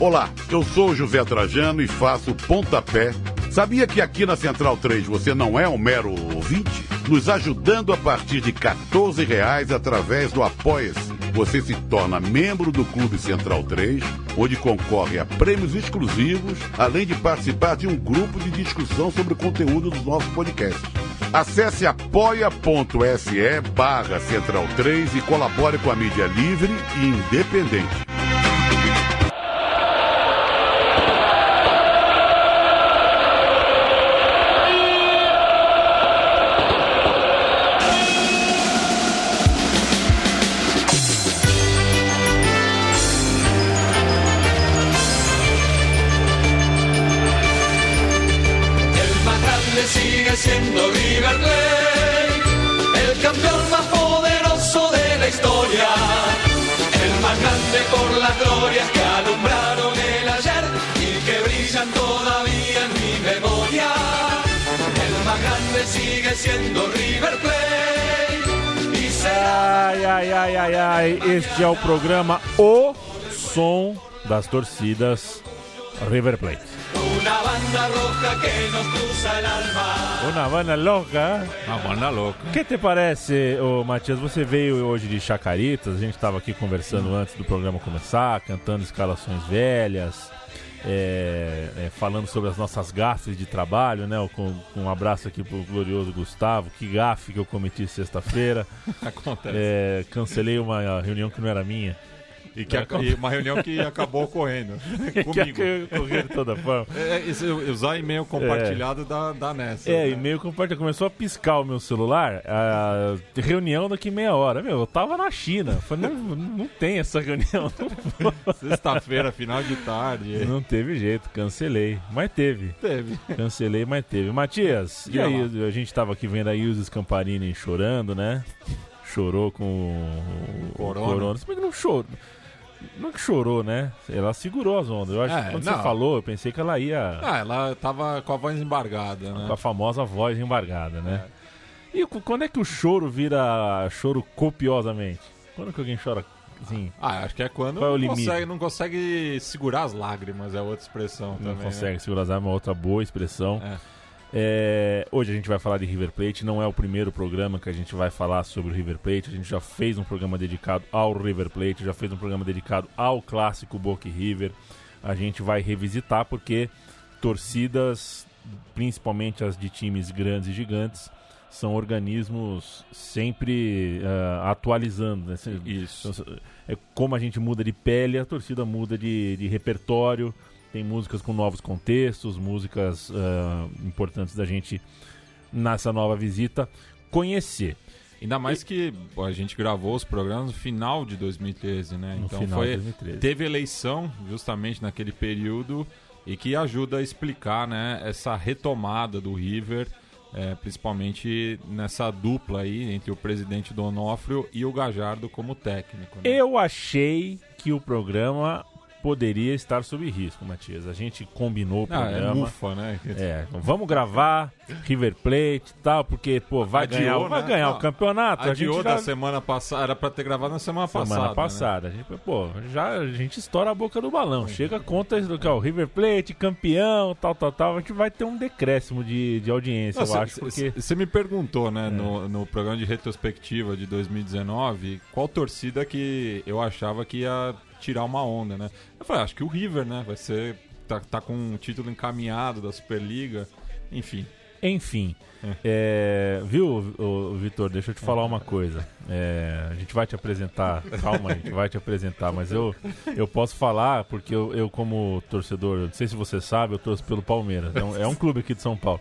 Olá, eu sou José Trajano e faço pontapé. Sabia que aqui na Central 3 você não é um mero ouvinte? Nos ajudando a partir de 14 reais através do Apoia-se. Você se torna membro do Clube Central 3, onde concorre a prêmios exclusivos, além de participar de um grupo de discussão sobre o conteúdo dos nossos podcasts. Acesse apoia.se barra Central 3 e colabore com a mídia livre e independente. Este é o programa O Som das Torcidas River Plate. una banda roja que nos cruza el alma. Una banda louca. Uma banda louca. O que te parece, ô Matias? Você veio hoje de Chacaritas, a gente estava aqui conversando antes do programa começar, cantando escalações velhas, é, é, falando sobre as nossas gafes de trabalho, né? Com, com um abraço aqui pro glorioso Gustavo, que gafe que eu cometi sexta-feira. Acontece. É, cancelei uma reunião que não era minha. E, que ac- e uma reunião que acabou ocorrendo comigo. Toda forma. É, isso, usar e-mail compartilhado dá, dá nessa. É, né? e-mail compartilhado. Começou a piscar o meu celular. A reunião daqui meia hora. Meu, eu tava na China. Falei, não, não tem essa reunião. Sexta-feira, final de tarde. Não teve jeito, cancelei. Mas teve. Teve. Cancelei, mas teve. Matias, e Diga aí? lá. A gente tava aqui vendo a Ilse Scamparini chorando, né? Chorou com o Corona. corona. Se bem que não chorou. Não é que chorou, né? Ela segurou as ondas. Eu acho É, que quando não. você falou, eu pensei que ela ia Ah, ela tava com a voz embargada, né? com a famosa voz embargada, né? É. E quando é que o choro vira choro copiosamente? Quando que alguém chora assim? Ah, acho que é quando Qual é não, consegue, não consegue segurar as lágrimas, é outra expressão Não também. consegue né? segurar as armas, é outra boa expressão. É. É, hoje a gente vai falar de River Plate, não é o primeiro programa que a gente vai falar sobre o River Plate. A gente já fez um programa dedicado ao River Plate, já fez um programa dedicado ao clássico Boca e River. A gente vai revisitar porque torcidas, principalmente as de times grandes e gigantes, são organismos sempre ah, atualizando. Né? Isso. é como a gente muda de pele, a torcida muda de, de repertório. Tem músicas com novos contextos, músicas ah, importantes da gente nessa nova visita conhecer. Ainda mais que a gente gravou os programas no final de 2013, né? No então foi, de 2013. teve eleição justamente naquele período e que ajuda a explicar, né, essa retomada do River, é, principalmente nessa dupla aí entre o presidente Donofrio e o Gajardo como técnico. né? Eu achei que o programa poderia estar sob risco, Matias. A gente combinou o Ah, é programa. mufa, né? É, então vamos gravar River Plate e tal, porque pô, vai Adiou, ganhar, vai né? ganhar Não, o campeonato. A gente Adiou já- da semana passada, era pra ter gravado na semana, Semana passada. né? passada. A gente, pô, já a gente estoura a boca do balão. Chega conta do que é o River Plate, campeão, tal, tal, tal. A gente vai ter um decréscimo de, de audiência, eu acho, porque. Você me perguntou, né, É. no, no programa de retrospectiva de 2019, qual torcida que eu achava que ia tirar uma onda, né? Eu falei, acho que o River, né? Vai ser. Tá, tá com um título encaminhado da Superliga. Enfim. Enfim. é, viu, ô, ô, Vitor? Deixa eu te falar uma coisa. É, a gente vai te apresentar, calma, a gente vai te apresentar, mas eu, eu posso falar porque eu, eu, como torcedor, não sei se você sabe, eu torço pelo Palmeiras. É um, é um clube aqui de São Paulo.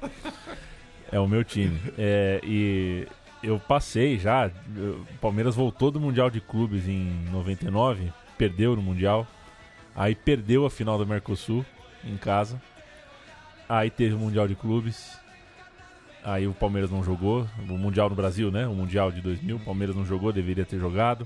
É o meu time. É, e eu passei já. O Palmeiras voltou do Mundial de Clubes em 99, perdeu no Mundial. Aí perdeu a final do Mercosul em casa. Aí teve o Mundial de Clubes. Aí o Palmeiras não jogou. O Mundial no Brasil, né? O Mundial de 2000. O Palmeiras não jogou, deveria ter jogado.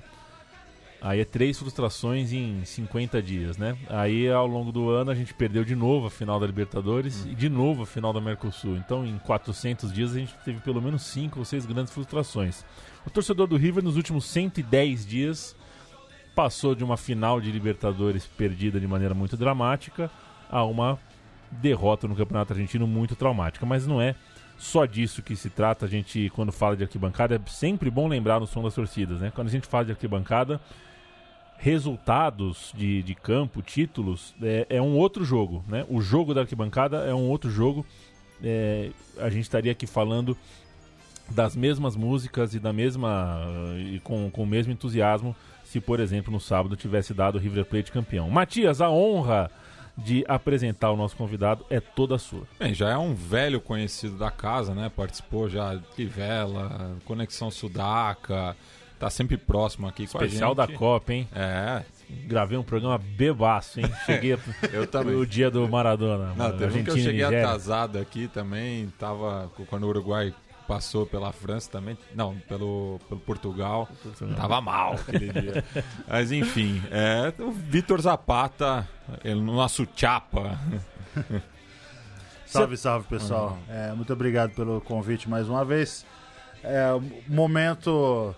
Aí é três frustrações em 50 dias, né? Aí ao longo do ano a gente perdeu de novo a final da Libertadores e de novo a final da Mercosul. Então em 400 dias a gente teve pelo menos cinco ou seis grandes frustrações. O torcedor do River nos últimos 110 dias passou de uma final de Libertadores perdida de maneira muito dramática a uma derrota no Campeonato Argentino muito traumática. Mas não é só disso que se trata. A gente, quando fala de arquibancada, é sempre bom lembrar no som das torcidas, né? Quando a gente fala de arquibancada, resultados de, de campo, títulos, é, é um outro jogo, né? O jogo da arquibancada é um outro jogo. É, a gente estaria aqui falando das mesmas músicas e da mesma e com, com o mesmo entusiasmo se, por exemplo, no sábado tivesse dado o River Plate campeão. Matias, a honra de apresentar o nosso convidado é toda sua. Bem, já é um velho conhecido da casa, né? Participou já de Livela, Conexão Sudaca, tá sempre próximo aqui com Especial a gente. da Copa, hein? É. Gravei um programa bebaço, hein? Cheguei Eu também. o dia do Maradona. Não, teve um que eu cheguei atrasado aqui também, tava quando o Uruguai passou pela França também, não, pelo, pelo Portugal, tava mal aquele dia. Mas enfim, é, o Vitor Zapata, ele, no nosso chapa, Salve, salve pessoal. É, muito obrigado pelo convite mais uma vez. É um momento,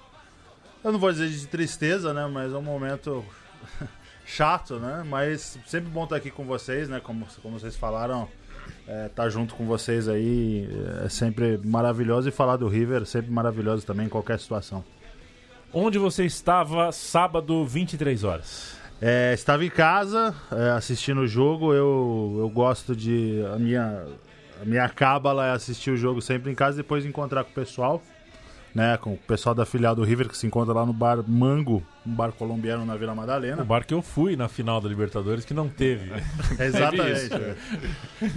eu não vou dizer de tristeza, né? Mas é um momento chato, né? Mas sempre bom estar aqui com vocês, né? Como, como vocês falaram, é, estar junto com vocês aí é sempre maravilhoso e falar do River sempre maravilhoso também em qualquer situação. Onde você estava sábado, 23 horas? É, estava em casa é, assistindo o jogo. Eu, eu gosto de. A minha, a minha cábala é assistir o jogo sempre em casa e depois encontrar com o pessoal. Né, com o pessoal da filial do River que se encontra lá no bar Mango, um bar colombiano na Vila O Madalena. bar que eu fui na final da Libertadores que não teve. Exatamente.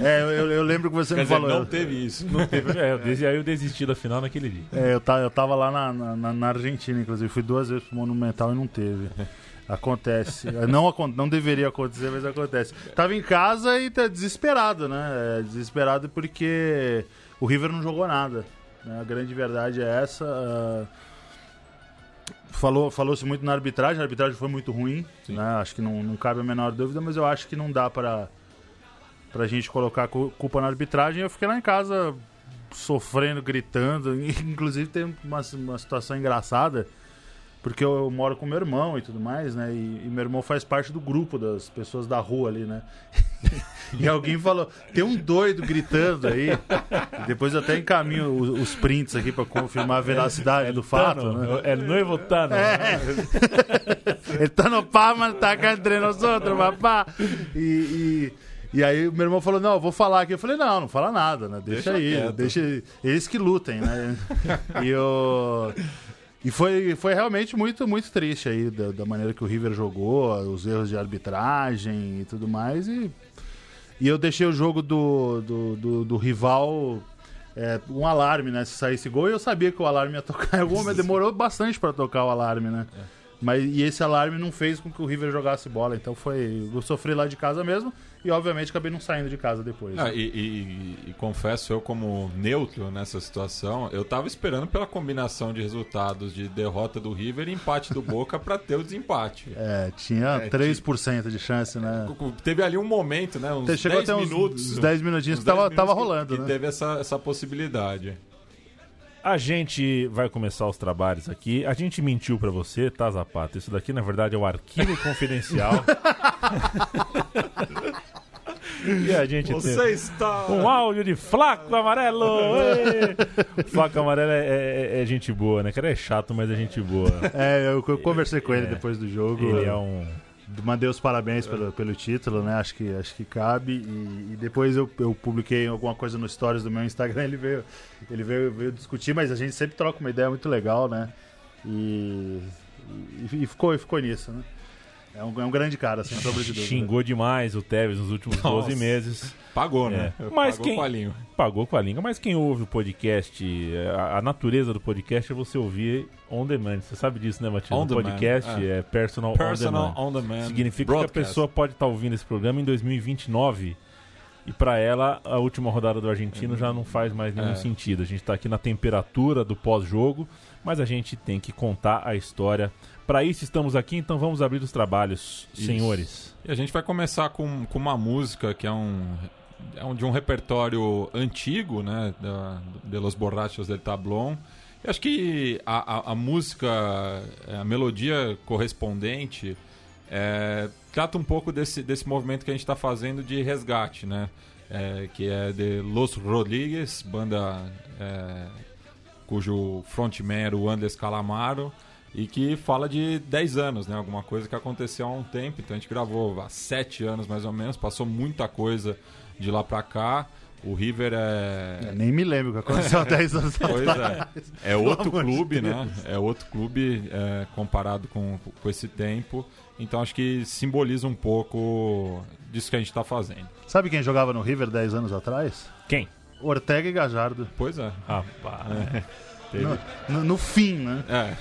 É, eu, eu lembro que você quer me dizer, falou. não teve isso. Não teve. É, eu aí eu desisti da final naquele dia. É, eu, ta- eu tava lá na, na- na- na Argentina, inclusive. Fui duas vezes pro Monumental e não teve. Acontece. É, Não, não deveria acontecer, mas acontece. Tava em casa e tá desesperado, né? É, desesperado porque o River não jogou nada. Né? A grande verdade é essa. ah, Falou, falou-se muito na arbitragem, a arbitragem foi muito ruim, né? Acho que não, não cabe a menor dúvida, mas eu acho que não dá pra, pra gente colocar cu- culpa na arbitragem. Eu fiquei lá em casa sofrendo, gritando. Inclusive tem uma, uma situação engraçada, porque eu, eu moro com meu irmão e tudo mais, né? E, e meu irmão faz parte do grupo das pessoas da rua ali, né? e alguém falou: tem um doido gritando aí. E depois eu até encaminho os, os prints aqui pra confirmar a veracidade do fato, Tano, né? É noivo Tano. Ele tá no pá, mas tá cá entre nós outros, papá. E, e, e aí o meu irmão falou, não, eu vou falar aqui. Eu falei, não, não fala nada, né? Deixa, Deixa aí, quieto. deixa eles que lutem, né? e eu... E foi, foi realmente muito, muito triste aí da, da maneira que o River jogou, os erros de arbitragem e tudo mais. E, e eu deixei o jogo do, do, do, do rival é, um alarme, né? Se saísse gol, e eu sabia que o alarme ia tocar. Em algum momento demorou bastante pra tocar o alarme, né? Mas e esse alarme não fez com que o River jogasse bola. Então foi. Eu sofri lá de casa mesmo. E obviamente acabei não saindo de casa depois. Ah, e, e- e confesso, eu como neutro nessa situação, eu tava esperando pela combinação de resultados de derrota do River e empate do Boca pra ter o desempate. É, tinha É, 3% de chance, né? Teve ali um momento, né? Uns Chegou 10 até uns, minutos. uns 10 minutinhos uns que tava, 10 tava minutos que- rolando, que né? teve essa, essa possibilidade. A gente vai começar os trabalhos aqui. A gente mentiu pra você, tá, Zapata? Isso daqui, na verdade, é o arquivo confidencial. e a gente tem está. um áudio de Flaco Amarelo! Flaco Amarelo é, é- é gente boa, né? Cara, é chato, mas é gente boa. É, eu, eu conversei com ele depois do jogo. Ele é um. Mandei os parabéns pelo, pelo título, né? Acho que, acho que cabe. E, e depois eu, eu publiquei alguma coisa no stories do meu Instagram. Ele veio, ele veio, veio discutir, mas a gente sempre troca uma ideia muito legal, né? E, e, e ficou, ficou nisso, né? É um, é um grande cara, sem sombra de dúvida. Xingou demais o Tevez nos últimos 12 Nossa. meses. Pagou, né? É. Mas Pagou quem- com a língua. Pagou com a língua, mas quem ouve o podcast, a, a natureza do podcast é você ouvir on demand. Você sabe disso, né, Matheus? On O podcast é. é, personal, Personal on demand. on demand. Significa que a broadcast. pessoa pode estar ouvindo esse programa em 2029 e para ela a última rodada do argentino já não faz mais nenhum É. sentido. A gente está aqui na temperatura do pós-jogo, mas a gente tem que contar a história. Para isso estamos aqui, então vamos abrir os trabalhos, Isso. senhores. E a gente vai começar com, com uma música que é um, é um de um repertório antigo, né, da, de Los Borrachos del Tablón, Eu acho que a, a, a música, a melodia correspondente é, trata um pouco desse, desse movimento que a gente está fazendo de resgate, né? É, que é de Los Rodrigues, banda é, cujo frontman era o Andes Calamaro, e que fala de 10 anos, né? Alguma coisa que aconteceu há um tempo, então a gente gravou há 7 anos mais ou menos, passou muita coisa de lá pra cá. O River é. Eu nem me lembro o que aconteceu há 10 anos Pois atrás. é. É outro de clube, Deus. né? É outro clube é, comparado com, com esse tempo. Então acho que simboliza um pouco disso que a gente está fazendo. Sabe quem jogava no River 10 anos atrás? Quem? Ortega e Gajardo. Pois é. Rapaz. No, no- no fim, né? É.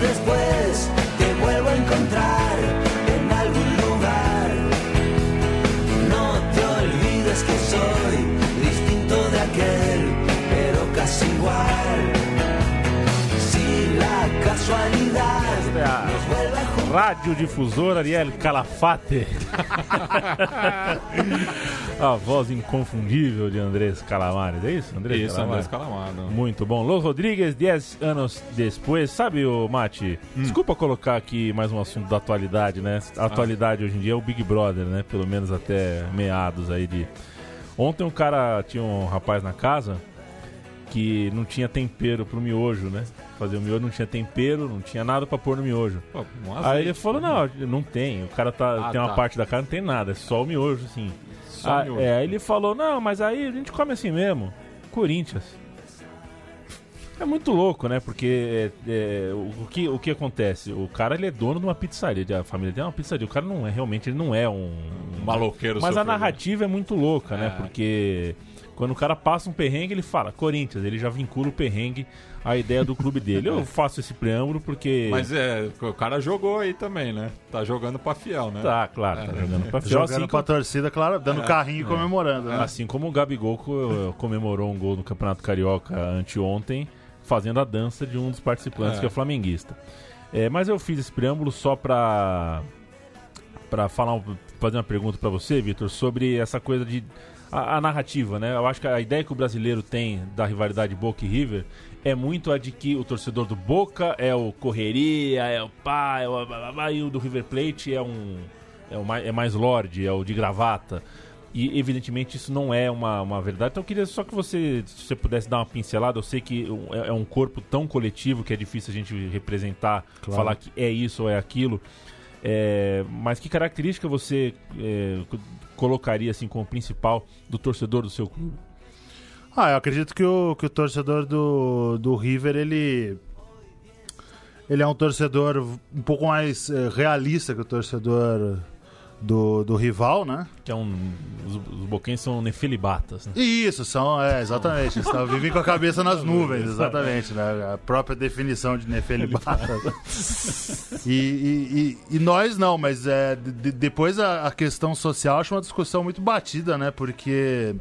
después radiodifusora Ariel Calafate. a voz inconfundível de Andrés Calamares. É isso, Andrés Isso, Calamares? Andrés Calamaro. Muito bom. Los Rodrigues, 10 anos depois. Sabe, o Mate? Desculpa colocar aqui mais um assunto da atualidade, né? A atualidade hoje em dia é o Big Brother, né? Pelo menos até meados aí de. Ontem um cara tinha um rapaz na casa que não tinha tempero pro miojo, né? Fazer o miojo não tinha tempero, não tinha nada pra pôr no miojo. Pô, um Aí azeite, ele falou, não, não tem. O cara tá, Ah, tem uma tá. parte da carne, não tem nada, é só o miojo, assim. Só Ah, miojo. É, aí ele falou, não, mas aí a gente come assim mesmo. Corinthians. É muito louco, né? Porque é, é, o, o que, o que acontece? O cara ele é dono de uma pizzaria, a família dele é uma pizzaria. O cara não é realmente, ele não é um. Um maloqueiro Mas a narrativa é muito louca, né? É. Porque quando o cara passa um perrengue, ele fala Corinthians, ele já vincula o perrengue à ideia do clube dele. Eu faço esse preâmbulo porque. Mas é, o cara jogou aí também, né? Tá jogando pra fiel, né? Tá, claro, tá jogando pra fiel. Jogando Assim, pra torcida, claro, dando carrinho e comemorando. Né? Assim como o Gabigol co- comemorou um gol no Campeonato Carioca anteontem, fazendo a dança de um dos participantes, É. que é flamenguista. É, mas eu fiz esse preâmbulo só pra, pra falar, um- fazer uma pergunta pra você, Vitor, sobre essa coisa de. A, a narrativa, né? Eu acho que a ideia que o brasileiro tem da rivalidade Boca e River é muito a de que o torcedor do Boca é o correria, é o pá, é o blá, blá, e o do River Plate é um. É, o mais, é mais lorde, é o de gravata. E evidentemente isso não é uma, uma verdade. Então eu queria só que você, se você pudesse dar uma pincelada. Eu sei que é, é um corpo tão coletivo que é difícil a gente representar, falar que é isso ou é aquilo. É, mas que característica você é, colocaria assim como principal do torcedor do seu clube? Ah, eu acredito que o, que o torcedor do, do River, ele. Ele é um torcedor um pouco mais eh, realista que o torcedor do, do rival, né? Que é um. Os, os são nefelibatas, né? Isso, são, é, exatamente. Eles tavam- vivem com a cabeça nas nuvens, exatamente, né? A própria definição de Nefelibata. e, e, e, e nós não, mas é, de- de- depois a, a questão social acho uma discussão muito batida, né? Porque.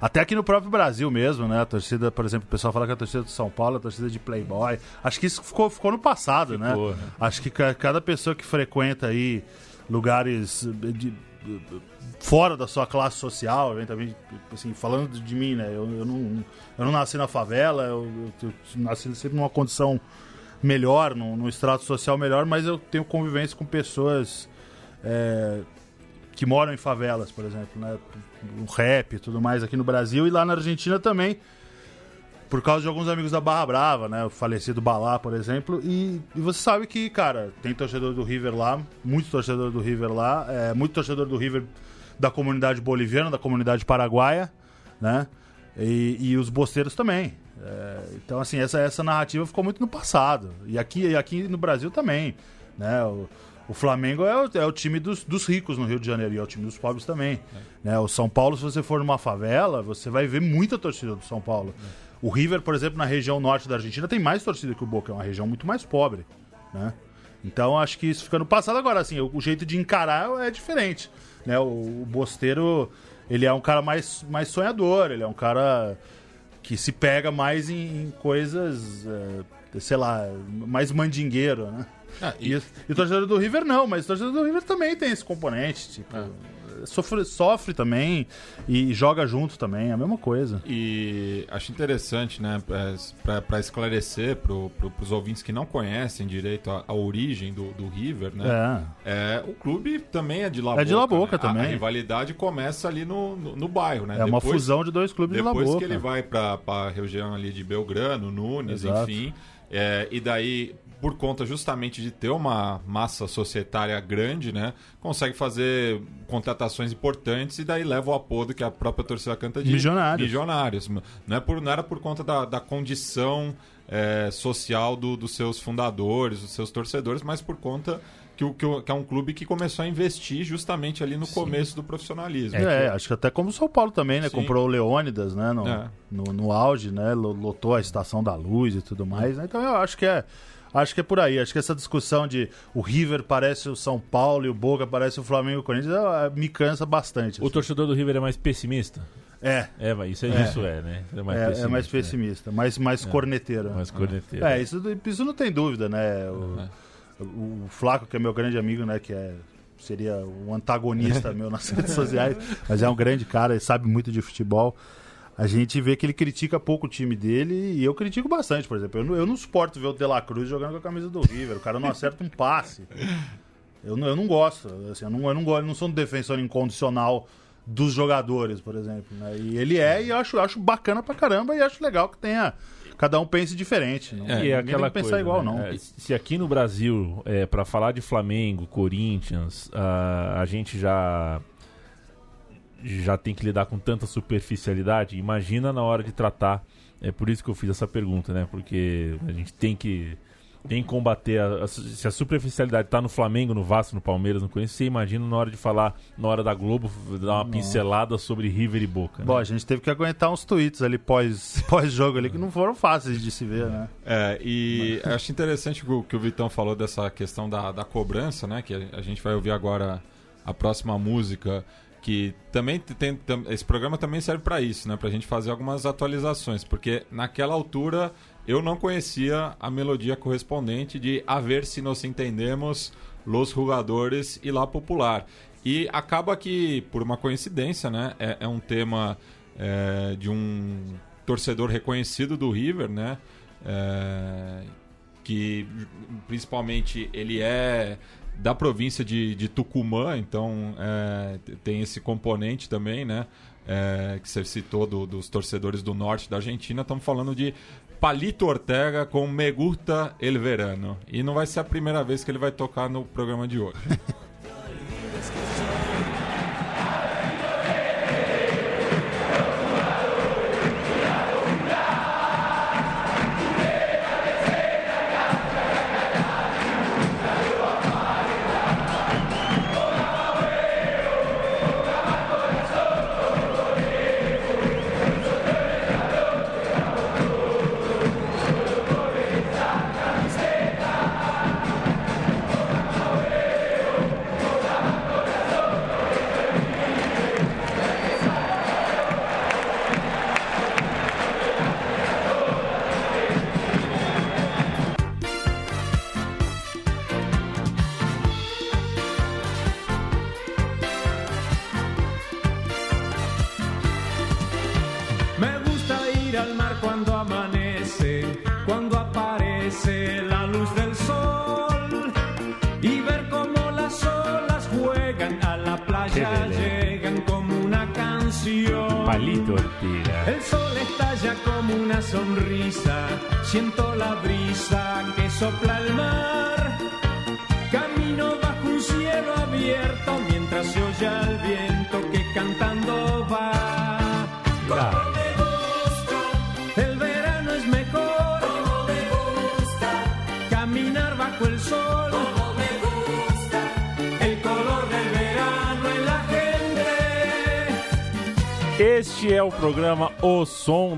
Até aqui no próprio Brasil mesmo, né? A torcida, por exemplo, o pessoal fala que a torcida do São Paulo é a torcida de Playboy. Acho que isso ficou, ficou no passado, Ficou, né? né? Acho que ca- cada pessoa que frequenta aí lugares de- fora da sua classe social, eventualmente, assim, falando de mim, né? Eu, eu, não, eu não nasci na favela, eu, eu- eu nasci sempre numa condição melhor, num, num extrato social melhor, mas eu tenho convivência com pessoas é, que moram em favelas, por exemplo, né? O rap e tudo mais aqui no Brasil e lá na Argentina também. Por causa de alguns amigos da Barra Brava, né? O falecido Balá, por exemplo. E, e você sabe que, cara, tem torcedor do River lá, muito torcedor do River lá, é, muito torcedor do River da comunidade boliviana, da comunidade paraguaia, né? E, e os bosteiros também. É, então, assim, essa, essa narrativa ficou muito no passado. E aqui, e aqui no Brasil também, né? O, o Flamengo é o, é o time dos, dos ricos no Rio de Janeiro e é o time dos pobres também. Né? O São Paulo, se você for numa favela, você vai ver muita torcida do São Paulo. O River, por exemplo, na região norte da Argentina, tem mais torcida que o Boca, é uma região muito mais pobre. Né? Então acho que isso fica no passado agora, assim, o, o jeito de encarar é diferente. Né? O, o Bosteiro, ele é um cara mais, mais sonhador, ele é um cara que se pega mais em, em coisas, eh, sei lá, mais mandingueiro, né? Ah, E, e o torcedor do River não, mas o torcedor do River também tem esse componente, tipo, sofre, sofre também e joga junto também, é a mesma coisa. E acho interessante, né, para esclarecer para pro, os ouvintes que não conhecem direito a, a origem do, do River, né? É, o clube também é de La É Boca. de La Boca né? A- A, também. rivalidade começa ali no, no, no bairro, né? É, uma Depois- fusão de dois clubes de La Depois Boca. que ele vai para a região ali de Belgrano, Nunes, Exato. enfim. é, e daí, por conta justamente de ter uma massa societária grande, né? Consegue fazer contratações importantes e daí leva o apodo que a própria torcida canta de Milionários. milionários. Não, é por, não era por conta da, da condição é, social do- dos seus fundadores, dos seus torcedores, mas por conta que, o- que, que é um clube que começou a investir justamente ali no começo do profissionalismo. É, acho que até como o São Paulo também, né? Sim. Comprou o Leônidas, né? No, É. no, no auge, né? lo- Lotou a Estação da Luz e tudo mais. né? Então eu acho que é. Acho que é por aí. Acho que essa discussão de o River parece o São Paulo e o Boca parece o Flamengo e o Corinthians eh, me cansa bastante. O assim. torcedor do River é mais pessimista? É, É, mas isso é, É. isso, é, né? É mais é, pessimista. é mais né? pessimista, mais, mais corneteiro. Mais corneteiro. É, isso, isso não tem dúvida, né? O, o, o Flaco, que é meu grande amigo, né? Que é, seria um antagonista meu nas redes sociais, mas é um grande cara, ele sabe muito de futebol. A gente vê que ele critica pouco o time dele e eu critico bastante, por exemplo. Eu não, eu não suporto ver o De La Cruz jogando com a camisa do River. O cara não acerta um passe. Eu não, eu não gosto. Assim, eu, não, eu não gosto, eu não sou um defensor incondicional dos jogadores, por exemplo. né? E ele é, e eu acho, acho bacana pra caramba e acho legal que tenha. Cada um pense diferente. Não, E é aquela tem que pensar coisa, igual, né? não. É, se aqui no Brasil, é, para falar de Flamengo, Corinthians, a, a gente já já tem que lidar com tanta superficialidade, imagina na hora de tratar. É por isso que eu fiz essa pergunta, né? Porque a gente tem que tem que combater a, a- se a superficialidade tá no Flamengo, no Vasco, no Palmeiras, no Corinthians, você imagina na hora de falar, na hora da Globo, dar uma pincelada sobre River e Boca. né? Bom, a gente teve que aguentar uns tweets ali pós- pós-jogo ali que não foram fáceis de se ver, né? É, e eu acho interessante o que o Vitão falou dessa questão da, da cobrança, né? Que a, a gente vai ouvir agora a próxima música, que também tem, tam- esse programa também serve para isso, né? Pra gente fazer algumas atualizações, porque naquela altura eu não conhecia a melodia correspondente de A ver se nos entendemos, Los Jugadores e La Popular. E acaba que, por uma coincidência, né? É, é um tema é, de um torcedor reconhecido do River, né? É, que principalmente ele é da província de, de Tucumã, então é, tem esse componente também, né? É, que você citou do- dos torcedores do norte da Argentina. Estamos falando de Palito Ortega com Me Gusta El Verano. E não vai ser a primeira vez que ele vai tocar no programa de hoje.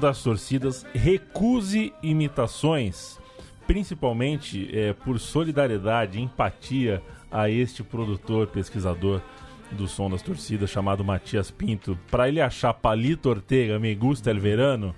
das Torcidas. Recuse imitações, principalmente é, por solidariedade, empatia a este produtor, pesquisador do Som das Torcidas, chamado Matias Pinto. Para ele achar Palito Ortega, Me Gusta El Verano,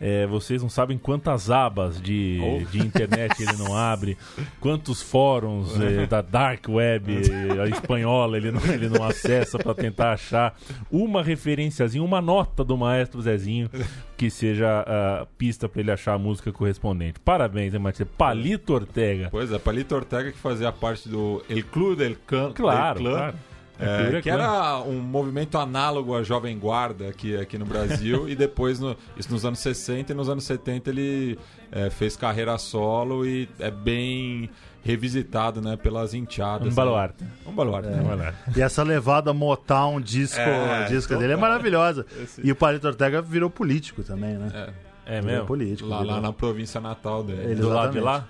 é, vocês não sabem quantas abas de, de internet ele não abre, quantos fóruns é, da Dark Web a espanhola ele não, ele não acessa para tentar achar uma referenciazinha, uma nota do maestro Zezinho que seja a pista para ele achar a música correspondente. Parabéns, hein, Matias? Palito Ortega. Pois é, Palito Ortega que fazia parte do El Club del Clã. Claro, del Clã, claro. É, É, que era um movimento análogo à Jovem Guarda aqui, aqui no Brasil e depois, no- isso nos anos 60 e nos anos 70 ele é, fez carreira solo e é bem revisitado né, pelas enteadas. Um baluarte. Né? Um baluarte, né? Um baluarte. E essa levada Motown disco, É, disco dele é maravilhosa. E o Palito Ortega virou político também, né? É Virou mesmo? político. Lá, virou. lá na província natal dele. Ele- Do lado de lá?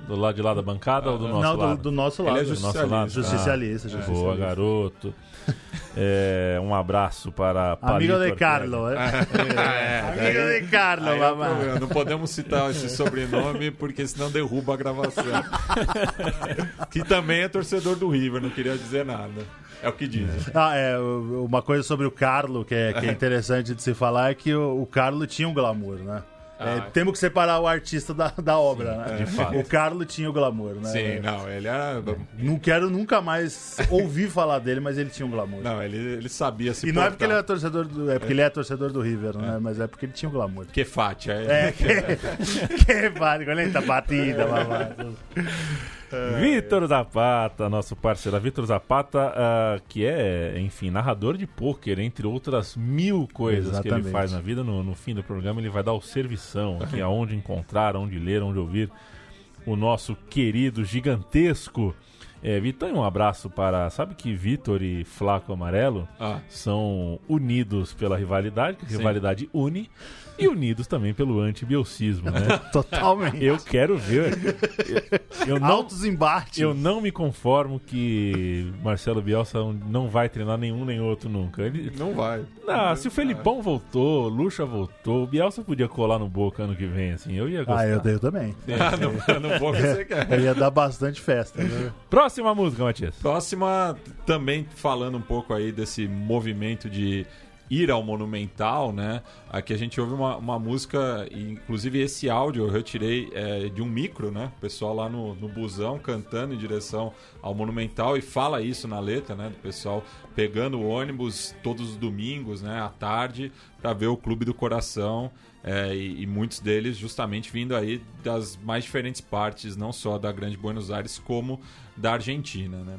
Do lado de lá da bancada ou do nosso Não, do, lado? do nosso Ele lado. é do nosso justicialista. lado. Justicialista, Ah, justicialista. Boa, garoto. É, um abraço para Amigo de. Carlo, é? Amigo de Carlo, Aí é mamãe. Não podemos citar esse sobrenome porque senão derruba a gravação. que também é torcedor do River, não queria dizer nada. É o que diz. Ah, é, uma coisa sobre o Carlo que é, que é interessante de se falar é que o, o Carlo tinha um glamour, né? É, Ah. temos que separar o artista da, da obra, né? de fato. O Carlo tinha o glamour, né? Sim, não, ele era. Não quero nunca mais ouvir falar dele, mas ele tinha um glamour. Não, ele, ele sabia se e não é portar. porque ele é torcedor do, é porque ele é torcedor do River, né? Mas é porque ele tinha um glamour. Que fátia, é. É, que, que quando ele tá batida, mamãe. Vitor Zapata, nosso parceiro. Vitor Zapata, ah, que é, enfim, narrador de pôquer, entre outras mil coisas que ele Exatamente. faz na vida. No, no fim do programa, ele vai dar o servição aqui, aonde encontrar, onde ler, onde ouvir o nosso querido, gigantesco. É, Vitor, um abraço para. Sabe que Vitor e Flaco Amarelo Ah, são unidos pela rivalidade, que rivalidade une, e unidos também pelo antibiocismo, né? Totalmente. Eu quero ver. Eu não, Altos embates. eu não me conformo que Marcelo Bielsa não vai treinar nenhum nem outro nunca. Ele, não vai. ah, se o Felipão voltou, Lucha voltou, o Bielsa podia colar no Boca ano que vem, assim. Eu ia gostar. Ah, eu, eu também. Ah, não, não vou que você quer. Eu ia dar bastante festa. né? Próxima música, Matias. Próxima, também falando um pouco aí desse movimento de ir ao Monumental, né? Aqui a gente ouve uma, uma música, inclusive esse áudio eu retirei é, de um micro, né? O pessoal lá no, no busão cantando em direção ao Monumental e fala isso na letra, né? Do pessoal pegando o ônibus todos os domingos, né? À tarde, para ver o Clube do Coração. é, e, e muitos deles justamente vindo aí das mais diferentes partes, não só da Grande Buenos Aires, como da Argentina, né?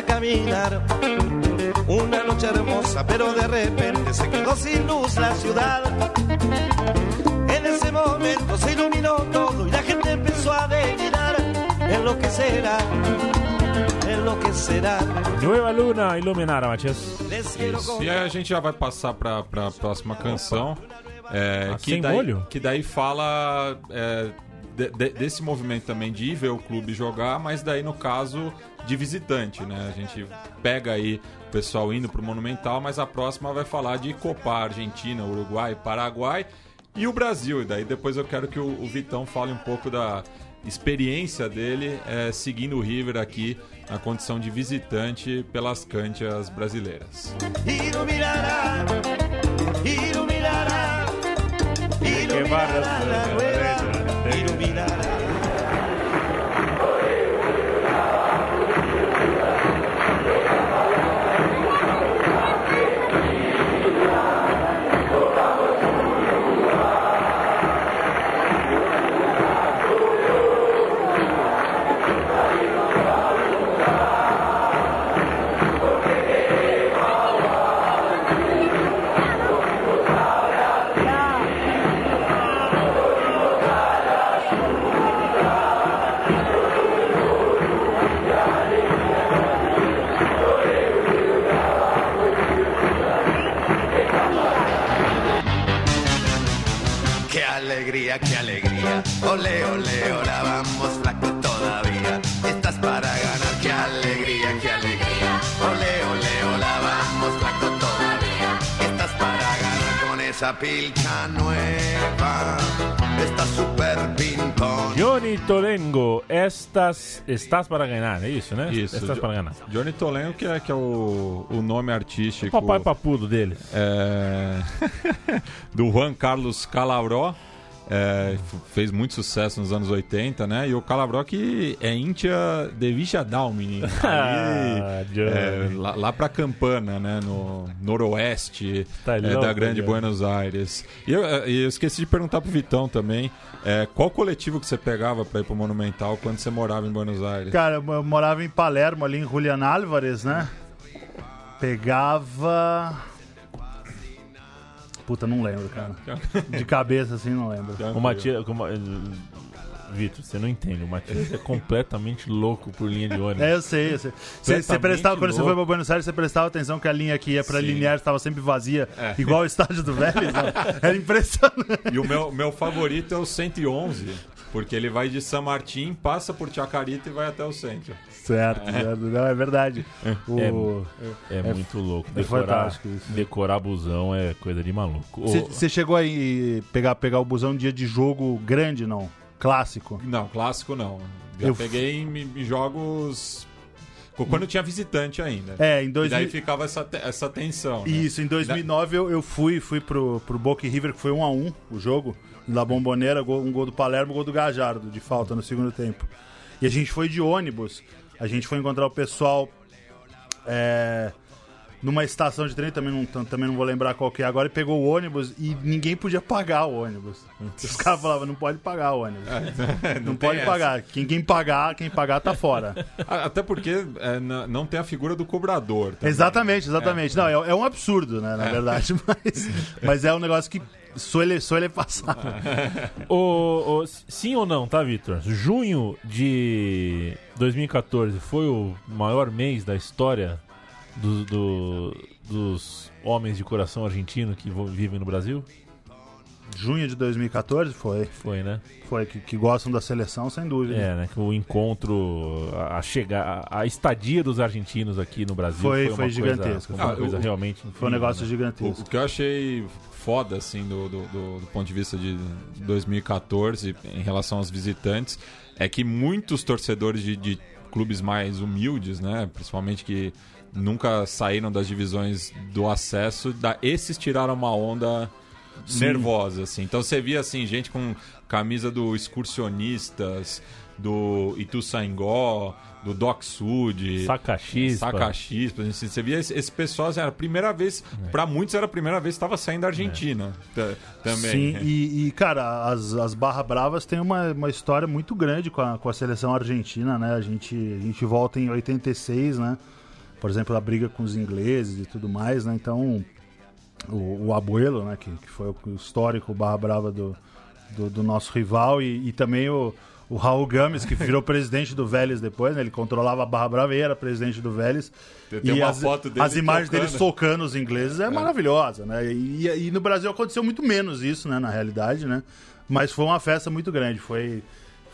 a caminar una noche hermosa, pero de repente se quedó sin luz la ciudad. En ese momento se iluminó todo y la gente empezó a delirar en lo que será, en lo que será. Nueva Luna Iluminara, Matias. Isso. E aí a gente já vai passar pra, pra próxima canção. é, Ah, que, sem daí, molho? que daí fala é, de- de- desse movimento também de ir ver o clube jogar, mas daí no caso de visitante, né? A gente pega aí o pessoal indo pro Monumental, mas a próxima vai falar de Copa Argentina, Uruguai, Paraguai. e o Brasil. E daí depois eu quero que o, o Vitão fale um pouco da experiência dele é, seguindo o River aqui na condição de visitante pelas cantias brasileiras. Iluminará, iluminará, iluminará rueda, eh, iluminará. Esa pilcha nueva. Estás super ping-pong. Johnny Tolengo, estas, estás para ganhar, é isso, né? Isso, Estás Jo- para ganhar. Johnny Tolengo, que é, que é o, o nome artístico Papai papudo deles. é, do Juan Carlos Calabró. É, fez muito sucesso nos anos 80, né? E o Calabró que é íntia de Vichadalmini. Ah, Johnny. é, lá, lá pra Campana, né? No noroeste Tá é, louco, da Grande Johnny. Buenos Aires. E eu, é, eu esqueci de perguntar pro Vitão também. é, qual coletivo que você pegava pra ir pro Monumental quando você morava em Buenos Aires? Cara, eu eu morava em Palermo, ali em Julian Álvares, né? Pegava. Puta, não lembro, cara. De cabeça assim, não lembro. O Matias. como- Vitor, você não entende. O Matias é completamente louco por linha de ônibus. É, eu sei, eu sei. Você, você prestava, quando você louco. foi pra Buenos Aires, você prestava atenção que a linha que ia pra Sim. Liniers estava sempre vazia, É. igual o estádio do Vélez. né? Era impressionante. E o meu, meu favorito é o 111, porque ele vai de San Martín, passa por Chacarita e vai até o centro. Certo, certo. Não, é verdade. O- É, muito louco. é Decorar, isso. decorar busão é coisa de maluco. Você chegou aí pegar, pegar o busão um dia de jogo grande, não? Clássico. Não, clássico não. Já Eu- peguei em, em jogos. Quando tinha visitante ainda. É, em E daí 2000... ficava essa, te- essa tensão. né? Isso, em 2009 eu, eu fui, fui pro, pro Boca River, que foi 1 a 1 o jogo, da Bomboneira, um gol do Palermo, um gol do Gajardo, de falta no segundo tempo. E a gente foi de ônibus, a gente foi encontrar o pessoal é, numa estação de trem, também não, tam- também não vou lembrar qual que é agora, e pegou o ônibus e ninguém podia pagar o ônibus. Os caras falavam, não pode pagar o ônibus. não tem pode essa. pagar. Quem, quem pagar, quem pagar tá fora. Até porque é, não tem a figura do cobrador. também. Exatamente, exatamente. Não, é, é um absurdo, né, na verdade, mas, mas é um negócio que suele, suele passar. ô, ô, sim ou não, tá, Vitor? Junho de 2014 foi o maior mês da história do- do- dos homens de coração argentino que vivem no Brasil? Junho de 2014 foi, Foi, né? foi que, que gostam da seleção, sem dúvida. É, né? Que o encontro, a, a chega, a, estadia dos argentinos aqui no Brasil Foi- foi coisa- gigantesco. Foi uma Ah, coisa o- realmente Foi um incrível, negócio né? O, gigantesco. o que eu achei foda, assim, do, do, do- do ponto de vista de 2014, em relação aos visitantes, é que muitos torcedores de, de clubes mais humildes, né, principalmente que nunca saíram das divisões do acesso, da, esses tiraram uma onda nervosa, assim. Então você via, assim, gente com camisa do Excursionistas, do Ituzaingó, do Doc Sud, Saca-chispa. Saca-chispa, assim, você via esse, esse pessoal, assim, era a primeira vez, pra muitos era a primeira vez que estava saindo da Argentina ta- também. Sim, e, e, cara, as, as Barra Bravas têm uma, uma história muito grande com a, com a seleção argentina, né? A gente, a gente volta em 86, né? Por exemplo, a briga com os ingleses e tudo mais, né? Então, o, o Abuelo, né? Que, que foi o histórico Barra Brava do, do, do nosso rival e, e também o, o Raul Gomes, que virou presidente do Vélez depois, né? Ele controlava a Barra Brava e era presidente do Vélez. Tem- tem e uma as, foto dele as imagens dele tocando. socando os ingleses é, maravilhosa, né? E, e- e no Brasil aconteceu muito menos isso, né? Na realidade, né? Mas foi uma festa muito grande. Foi,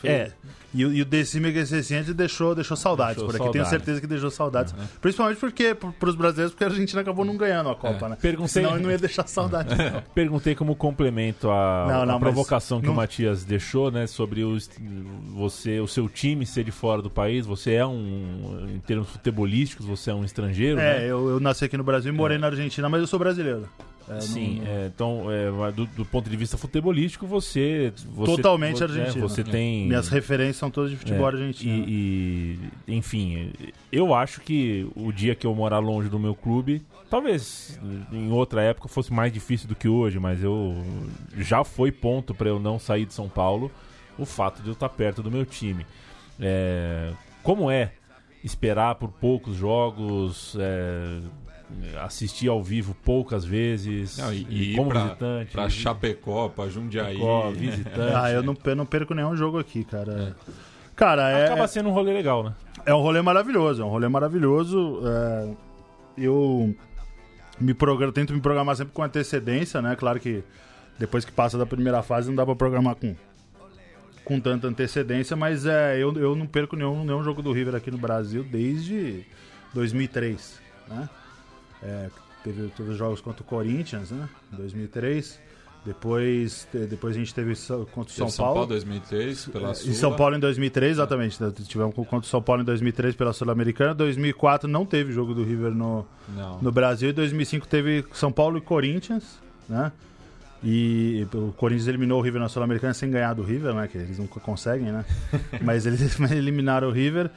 É. E, o- e o Decime Crescente deixou, deixou saudades Deixou por aqui. Tenho certeza que deixou saudades. Principalmente porque, para os brasileiros, porque a Argentina acabou não ganhando a Copa, né? Perguntei- Senão não ia deixar saudades. não. Perguntei como complemento a, Não, a não, provocação que o Matias deixou, né, sobre o, você, o seu time ser de fora do país. Você é um, em termos futebolísticos, você é um estrangeiro, né? É, eu, eu nasci aqui no Brasil e morei na Argentina, mas eu sou brasileiro. É, Sim, não- é, então, é, do, do ponto de vista futebolístico, você. você Totalmente argentino. você tem. Minhas referências são todas de futebol É, argentino. E, e, enfim, eu acho que o dia que eu morar longe do meu clube, talvez em outra época fosse mais difícil do que hoje, mas eu já foi ponto para eu não sair de São Paulo o fato de eu estar perto do meu time. É, como é esperar por poucos jogos, é, assistir ao vivo poucas vezes, Não, e, e ir como pra, visitante, pra Chapecó, pra Jundiaí. Chapecó, visitante. Ah, eu não, eu não perco nenhum jogo aqui, cara. Cara, é, Acaba sendo um rolê legal, né? é um rolê maravilhoso. É um rolê maravilhoso. é, eu me programo, tento me programar sempre com antecedência, né? Claro que depois que passa da primeira fase não dá pra programar com, com tanta antecedência, mas é, eu, eu não perco nenhum, nenhum jogo do River aqui no Brasil desde 2003, né? É, teve, teve os jogos contra o Corinthians, né? Em 2003. Depois, depois a gente teve contra o São, São, Paulo 2003, pela. São Paulo em 2003, exatamente. Tivemos contra o São Paulo em 2003 pela Sul-Americana. 2004 não teve jogo do River no, Não. no Brasil. Em 2005 teve São Paulo e Corinthians, né? E o Corinthians eliminou o River na Sul-Americana sem ganhar do River, né? Que eles nunca conseguem, né? Mas eles eliminaram o River.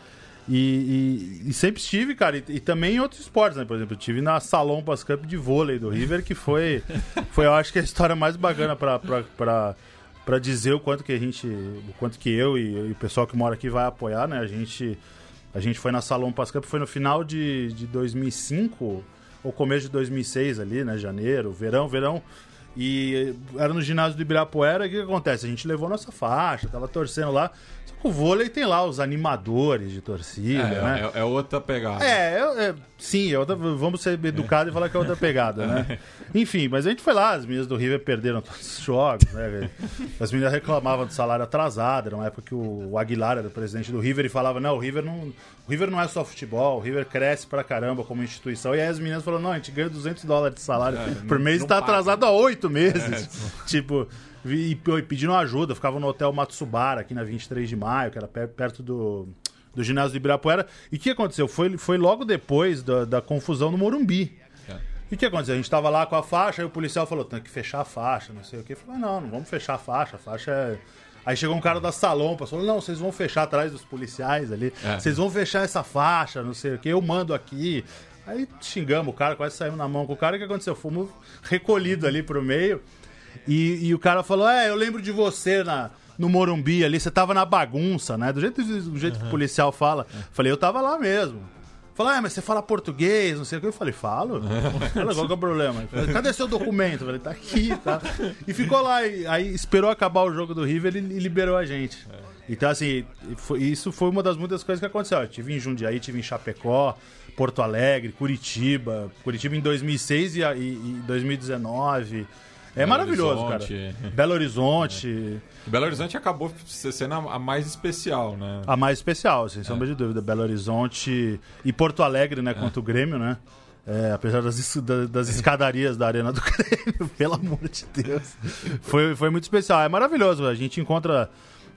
E, e- e sempre estive, cara, e, e também em outros esportes, né? Por exemplo, eu estive na Salon Pass Cup de vôlei do River, que foi, foi eu acho que a história mais bacana pra, pra, pra, pra dizer o quanto que a gente, o quanto que eu e, o pessoal que mora aqui vai apoiar, né? A gente, a gente foi na Salon Pass Cup, foi no final de, de 2005 ou começo de 2006 ali, né? Janeiro, verão, verão. E era no ginásio do Ibirapuera, e o que, que acontece? A gente levou nossa faixa, tava torcendo lá. O vôlei tem lá os animadores de torcida, É, né? é, é outra pegada. É, eu- é, sim, é outra- vamos ser educados e falar que é outra pegada, né? Enfim, mas a gente foi lá, as meninas do River perderam todos os jogos, né? As meninas reclamavam do salário atrasado, era uma época que o Aguilar era o presidente do River e falava, não, o River não, o River não é só futebol, o River cresce pra caramba como instituição. E aí as meninas falaram, não, a gente ganha 200 dólares de salário por mês e tá atrasado há oito meses. Tipo... E, pedindo ajuda, ficavam no hotel Matsubara, aqui na 23 de maio, que era per- perto do, do ginásio do Ibirapuera. E o que aconteceu? Foi, foi logo depois da, da confusão no Morumbi. É. E o que aconteceu? A gente tava lá com a faixa, aí o policial falou, tem que fechar a faixa, não sei o que. Eu falei, não, não vamos fechar a faixa, a faixa é... Aí chegou um cara da Salompa, falou, não, vocês vão fechar atrás dos policiais ali, É. vocês vão fechar essa faixa, não sei o que, eu mando aqui. Aí xingamos o cara, quase saímos na mão com o cara, e o que aconteceu? Fomos recolhidos ali pro meio, e, e o cara falou, é, eu lembro de você na, no Morumbi ali, você tava na bagunça, né? Do jeito, do jeito que o policial fala. Falei, eu tava lá mesmo. Falou, ah, mas você fala português, não sei o que. Eu falei, falo. Falei, qual que é o problema? Falou, Cadê seu documento? Eu falei, tá aqui, tá. E ficou lá, e, aí esperou acabar o jogo do River e, liberou a gente. Então, assim, foi- isso foi uma das muitas coisas que aconteceu. Eu tive em Jundiaí, tive em Chapecó, Porto Alegre, Curitiba. Curitiba em 2006 e, e, e 2019. É Belo maravilhoso, Horizonte. cara. Belo Horizonte. Belo Horizonte acabou sendo a mais especial, né? A mais especial, sem sombra de dúvida. Belo Horizonte e Porto Alegre, né? Contra o Grêmio, né? É, apesar das, das escadarias da Arena do Grêmio, pelo amor de Deus. Foi, foi muito especial. É maravilhoso. A gente encontra.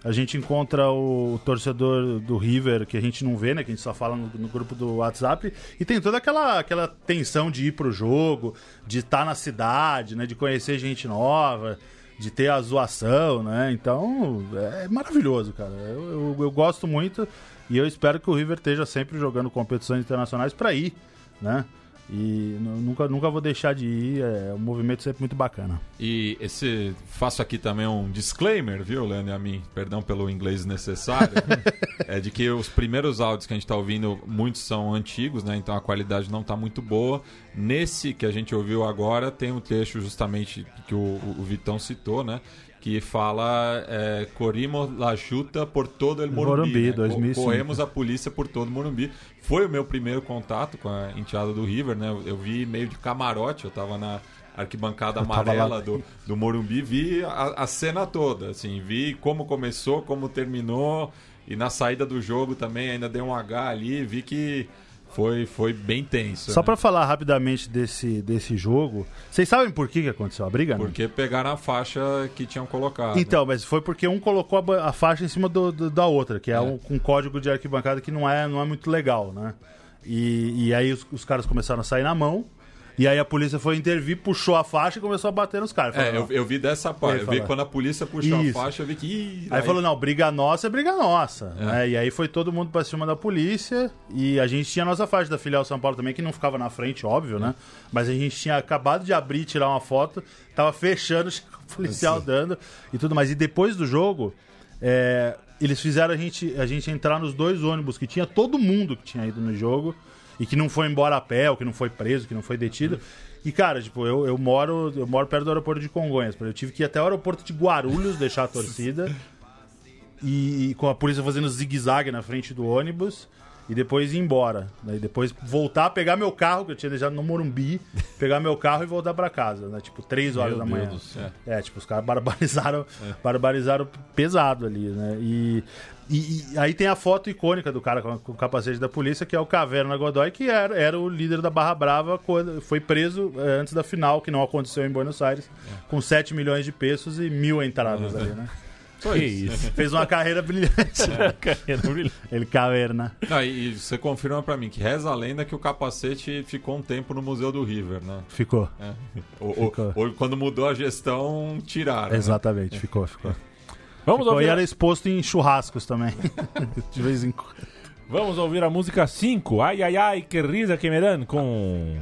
A gente encontra o torcedor do River que a gente não vê, né? Que a gente só fala no, no grupo do WhatsApp. E tem toda aquela, aquela tensão de ir pro jogo, de estar na cidade, né? De conhecer gente nova, de ter a zoação, né? Então, é maravilhoso, cara. Eu, eu, eu gosto muito e eu espero que o River esteja sempre jogando competições internacionais para ir, né? E nu- nunca, nunca vou deixar de ir. É um movimento sempre muito bacana. E esse faço aqui também um disclaimer, viu, Leandro e a mim, perdão pelo inglês necessário, é de que os primeiros áudios que a gente está ouvindo, muitos são antigos, né? Então a qualidade não está muito boa. Nesse que a gente ouviu agora, tem um trecho justamente que o, o Vitão citou, né? que fala é, Corrimos la chuta por todo el Morumbi. Morumbi, né? 2005. Corremos a polícia por todo o Morumbi. Foi o meu primeiro contato com a enteada do River, né? Eu vi meio de camarote, eu tava na arquibancada Eu amarela do, do Morumbi, vi a, a cena toda, assim, vi como começou, como terminou, e na saída do jogo também ainda dei um H ali, vi que foi, foi bem tenso. Só né? pra falar rapidamente desse, desse jogo, vocês sabem por que, que aconteceu a briga? não? Porque pegaram a faixa que tinham colocado. Então, mas foi porque um colocou a, a faixa em cima do- do- da outra, que é, um, um código de arquibancada que não é, não é muito legal, né? E, e aí os, os caras começaram a sair na mão, e aí a polícia foi intervir, puxou a faixa e começou a bater nos caras. É, eu, eu vi dessa parte. Eu vi quando a polícia puxou Isso. a faixa, eu vi que. Ih, Aí falou, não, briga nossa é briga nossa. É. né? E aí foi todo mundo pra cima da polícia. E a gente tinha a nossa faixa da filial São Paulo também, que não ficava na frente, óbvio, né? Mas a gente tinha acabado de abrir e tirar uma foto, tava fechando, chegou o policial dando e tudo mais. E depois do jogo, é, eles fizeram a gente, a gente entrar nos dois ônibus que tinha todo mundo que tinha ido no jogo e que não foi embora a pé, ou que não foi preso, que não foi detido. E, cara, tipo, eu, eu moro eu moro perto do aeroporto de Congonhas. Eu tive que ir até o aeroporto de Guarulhos deixar a torcida e, e com a polícia fazendo zigue-zague na frente do ônibus e depois ir embora. Daí depois voltar, pegar meu carro, que eu tinha deixado no Morumbi, pegar meu carro e voltar pra casa, né? Tipo, três horas Meu da Deus manhã. do céu. É, tipo, os caras barbarizaram, barbarizaram pesado ali, né? E, e- e aí tem a foto icônica do cara com, com o capacete da polícia, que é o Caverna Godoy, que era, era o líder da Barra Brava, quando foi preso eh, antes da final, que não aconteceu em Buenos Aires, com 7 milhões de pesos e mil entradas ali, né? Que isso. Fez uma carreira brilhante. Carreira brilhante. Ele Caverna. Não, e, e você confirma pra mim que reza a lenda que o capacete ficou um tempo no Museu do River, né? Ficou. É. Ou, ou- Ficou. ou quando mudou a gestão, tiraram. né? Exatamente, ficou, ficou. Vamos ouvir, E a- era exposto em churrascos também. De vez em quando. vamos ouvir a música 5, Ai Ai Ai, que risa que me dan, com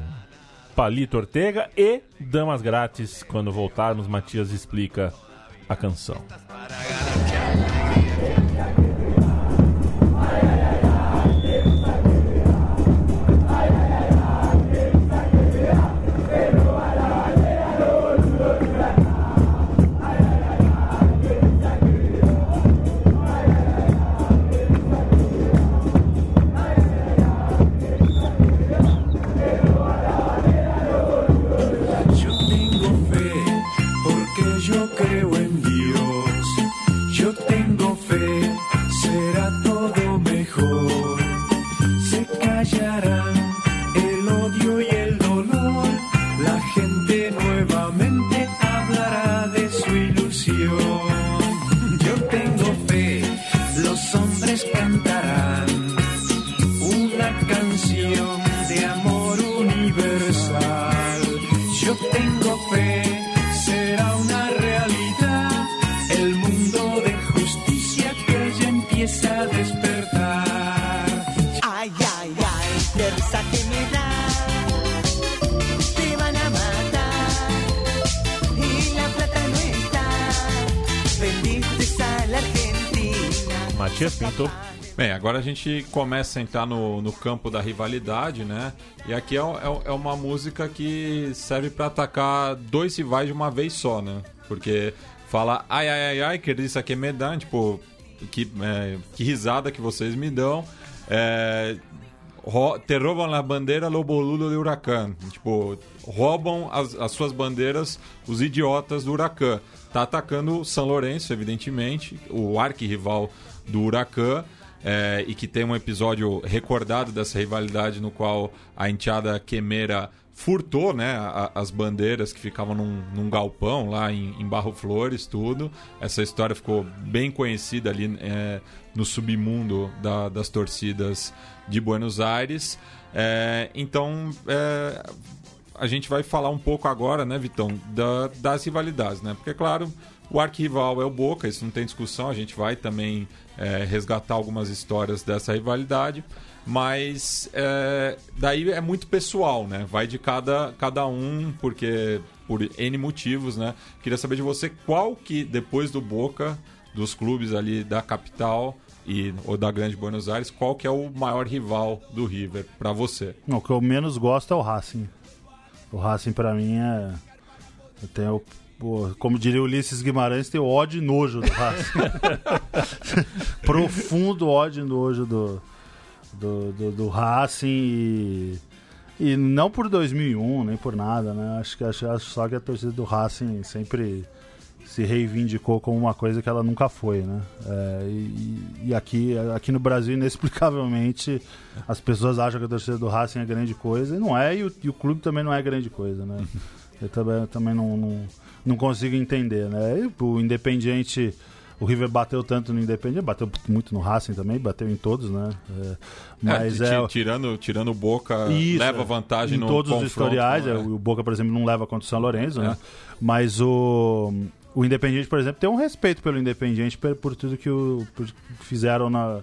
Palito Ortega e Damas Grátis. Quando voltarmos, Matias explica a canção. A gente começa a entrar no, no campo da rivalidade, né? E aqui é, é- é uma música que serve pra atacar dois rivais de uma vez só, né? Porque fala ai, ai, ai, ai, que isso aqui é medão, tipo, que, é, que risada que vocês me dão. É, te roubam a bandeira lo boludo de Huracan. Tipo, roubam as, as suas bandeiras os idiotas do Huracan. Tá atacando o São Lourenço, evidentemente, o arquirrival do Huracan. É, e que tem um episódio recordado dessa rivalidade no qual a enteada quemeira furtou né, a- as bandeiras que ficavam num, num galpão lá em, em Barro Flores, tudo. Essa história ficou bem conhecida ali é, no submundo da- das torcidas de Buenos Aires. É, então, é, a gente vai falar um pouco agora, né, Vitão, da- das rivalidades, né? Porque, claro, o arquival é o Boca, isso não tem discussão, a gente vai também é, resgatar algumas histórias dessa rivalidade, mas é, daí é muito pessoal, né? Vai de cada, cada um, porque por N motivos, né? Queria saber de você qual que, depois do Boca, dos clubes ali da capital e, ou da Grande Buenos Aires, qual que é o maior rival do River para você? O que eu menos gosto é o Racing. O Racing pra mim é. Eu tenho pô, como diria Ulisses Guimarães, tem ódio e nojo do Racing. Profundo ódio e nojo do, do, do, do Racing e, e não por 2001, nem por nada, né? Acho que acho, acho só que a torcida do Racing sempre se reivindicou como uma coisa que ela nunca foi, né? É, e, e aqui, aqui no Brasil, inexplicavelmente, as pessoas acham que a torcida do Racing é grande coisa, e não é, e o, e o clube também não é grande coisa, né? Eu também, também não, não, não consigo entender, né? E o Independiente, o River bateu tanto no Independiente, bateu muito no Racing também, bateu em todos, né? É, mas É, é, ti- tirando, tirando o Boca, isso, leva é. vantagem em no todos os historiais. né? é, O Boca, por exemplo, não leva contra o São Lourenço, É. né? Mas o, o Independiente, por exemplo, tem um respeito pelo Independiente por, por tudo que, o, por- fizeram na,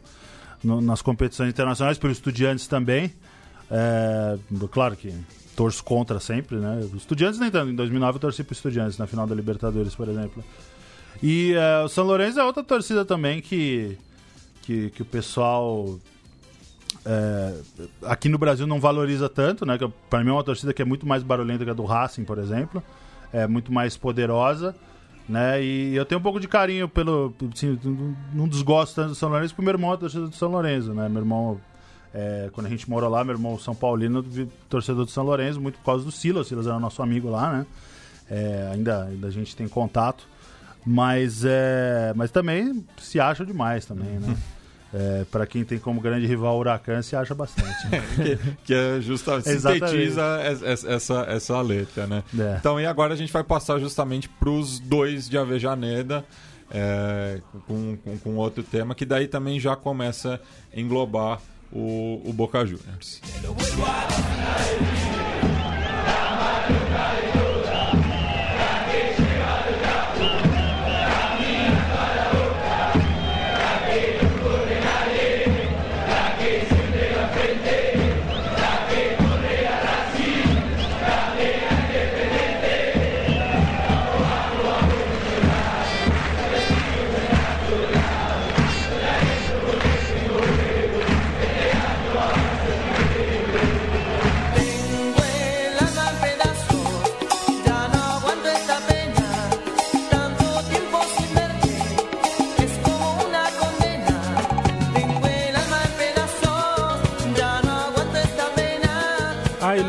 no- nas competições internacionais, pelos estudiantes também. É, claro que torço contra sempre, né? Os estudiantes nem tanto. Em 2009 eu torci para estudiantes na final da Libertadores, por exemplo. E é, o São Lourenço é outra torcida também que, que, que o pessoal é, aqui no Brasil não valoriza tanto, né? Que para mim é uma torcida que é muito mais barulhenta que a do Racing, por exemplo, é muito mais poderosa, né? E eu tenho um pouco de carinho pelo, assim, não- desgosto tanto do São Lourenço, porque meu irmão é torcedor do São Lourenço, né? Meu irmão, é, quando a gente morou lá, meu irmão São Paulino, torcedor do São Lourenço, muito por causa do Silas, o Silas era nosso amigo lá, né? É, ainda, ainda a gente tem contato, mas é, mas também se acha demais também, né? É, para quem tem como grande rival o Huracan, se acha bastante. né? que é justamente sintetiza es- es- essa, essa letra, né? É. Então, e agora a gente vai passar justamente pros dois de Avejaneda, é, com, com, com outro tema, que daí também já começa a englobar o, o Boca Juniors.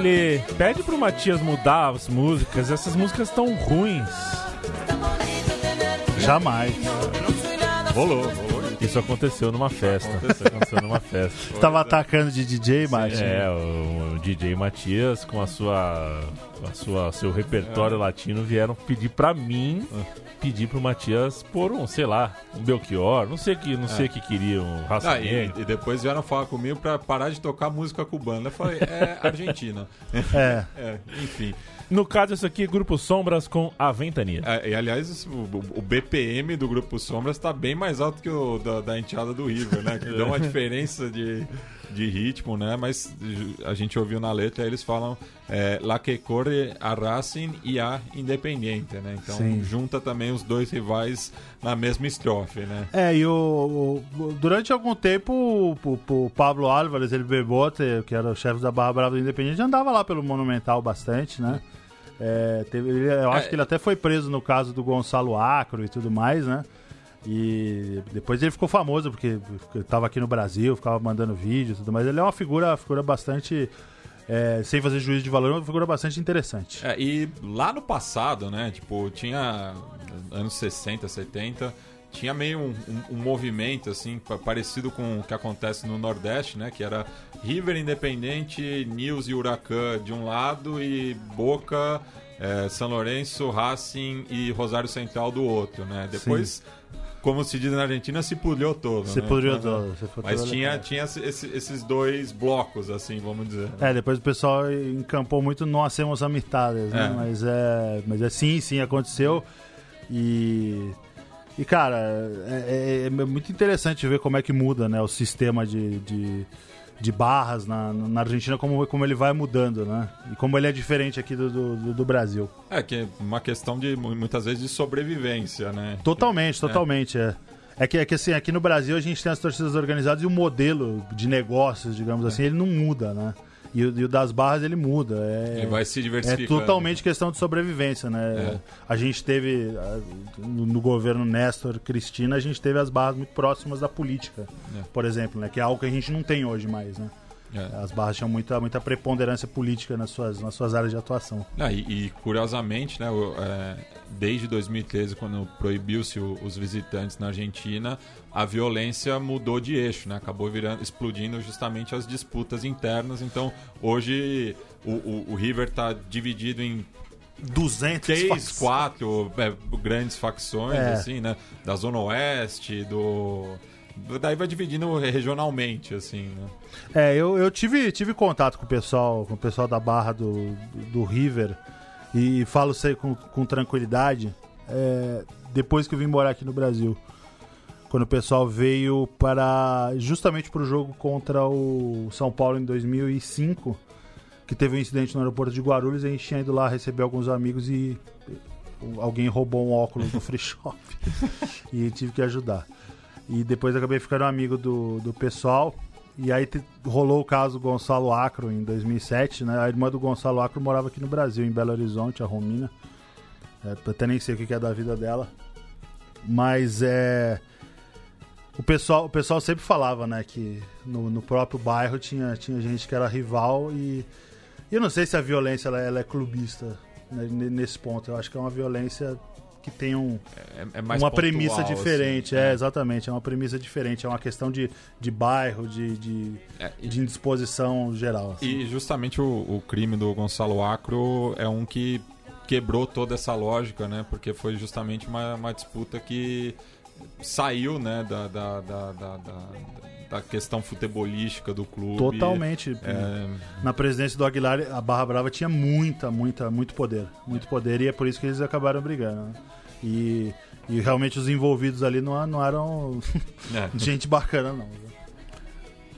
Lê, pede pro Matias mudar as músicas. Essas músicas estão ruins. Jamais. Rolou, rolou. Isso aconteceu numa festa. Isso aconteceu numa festa. Estava atacando de DJ, Martin. É, o, o DJ Matias com a sua, a sua seu repertório latino vieram pedir pra mim, pedir pro Matias pôr um, sei lá, um Belchior, não sei que, não sei o que queriam, Raça Ah, e, e depois vieram falar comigo pra parar de tocar música cubana. Eu falei, é Argentina. É. É, enfim. No caso, isso aqui, Grupo Sombras com a Ventania. É, e aliás, o, o BPM do Grupo Sombras tá bem mais alto que o da, da enteada do River, né? Que dá uma diferença de, de ritmo, né? Mas a gente ouviu na letra, eles falam é, La que corre a Racing e a Independiente, né? Então Sim. junta também os dois rivais na mesma estrofe, né? É, e o, o- durante algum tempo o, o- Pablo Álvares, ele Bebote, que era o chefe da Barra Brava do Independente, andava lá pelo Monumental bastante, né? É, teve- eu acho É. que ele até foi preso no caso do Gonçalo Acro e tudo mais, né? E depois ele ficou famoso porque estava aqui no Brasil, ficava mandando vídeo e tudo mais. Ele é uma figura, figura bastante. é, sem fazer juízo de valor, é uma figura bastante interessante. É, e lá no passado, né? Tipo, tinha anos 60, 70, tinha meio um, um- um movimento assim pa- parecido com o que acontece no Nordeste, né? Que era River Independente, News e Huracan de um lado e Boca, eh, São Lourenço, Racing e Rosário Central do outro, né? Depois, como se diz na Argentina, se pudriu todo. Você né? poderia Então, você foi Mas todo tinha, tinha esse- esses dois blocos, assim, vamos dizer. É, depois o pessoal encampou muito no hacemos amistades, né? É. Mas é, mas é sim, sim, aconteceu. E e cara, é, é- é muito interessante ver como é que muda, né, o sistema de, de, de barras na, na Argentina, como, como ele vai mudando, né? E como ele é diferente aqui do, do, do Brasil. É, que é uma questão de mu- muitas vezes de sobrevivência, né? Totalmente, totalmente, é. É que, é que assim, aqui no Brasil a gente tem as torcidas organizadas e o modelo de negócios, digamos assim, ele não muda, né? E, o- e o das barras ele muda. É, Ele vai se é diversificando. totalmente questão de sobrevivência, né? É. A gente teve, no, no governo Néstor Cristina, a gente teve as barras muito próximas da política, É. por exemplo, né? Que é algo que a gente não tem hoje mais, né? É. As barras tinham muita, muita preponderância política nas suas, nas suas áreas de atuação. Ah, e, e, curiosamente, né, o- é, desde 2013, quando proibiu-se os visitantes na Argentina, a violência mudou de eixo, né? Acabou virando, explodindo justamente as disputas internas. Então, hoje o, o- o River está dividido em 200 três, facções. quatro é, grandes facções, É. assim, né? Da Zona Oeste, do... Daí vai dividindo regionalmente, assim, né? É, eu, eu tive, tive contato com o pessoal, com o pessoal da barra do, do River e falo aí com, com tranquilidade. é, depois que eu vim morar aqui no Brasil, quando o pessoal veio para justamente para o jogo contra o São Paulo em 2005, que teve um incidente no aeroporto de Guarulhos, a gente tinha ido lá receber alguns amigos e alguém roubou um óculos no free shop e tive que ajudar. E depois acabei ficando amigo do, do pessoal. E aí te- rolou o caso Gonçalo Acro em 2007, né? A irmã do Gonçalo Acro morava aqui no Brasil, em Belo Horizonte, a Romina. É, até nem sei o que é da vida dela. Mas é. O pessoal, o pessoal sempre falava, né, que no, no próprio bairro tinha, tinha gente que era rival e. e eu não sei se a violência ela, ela é clubista né, nesse ponto. Eu acho que é uma violência que tem um, É, é mais uma pontual, premissa assim, diferente. né? é, exatamente. É uma premissa diferente. É uma questão de, de bairro, de, de, É, e- de indisposição geral. assim. E justamente o, o crime do Gonçalo Acro é um que quebrou toda essa lógica, né? Porque foi justamente uma, uma disputa que saiu, né, da, da, da, da, da- da questão futebolística do clube. Totalmente. É, Na presidência do Aguilar, a Barra Brava tinha muita, muita, muito poder. Muito poder e é por isso que eles acabaram brigando. né? E, e realmente os envolvidos ali não, não eram é. gente bacana, não.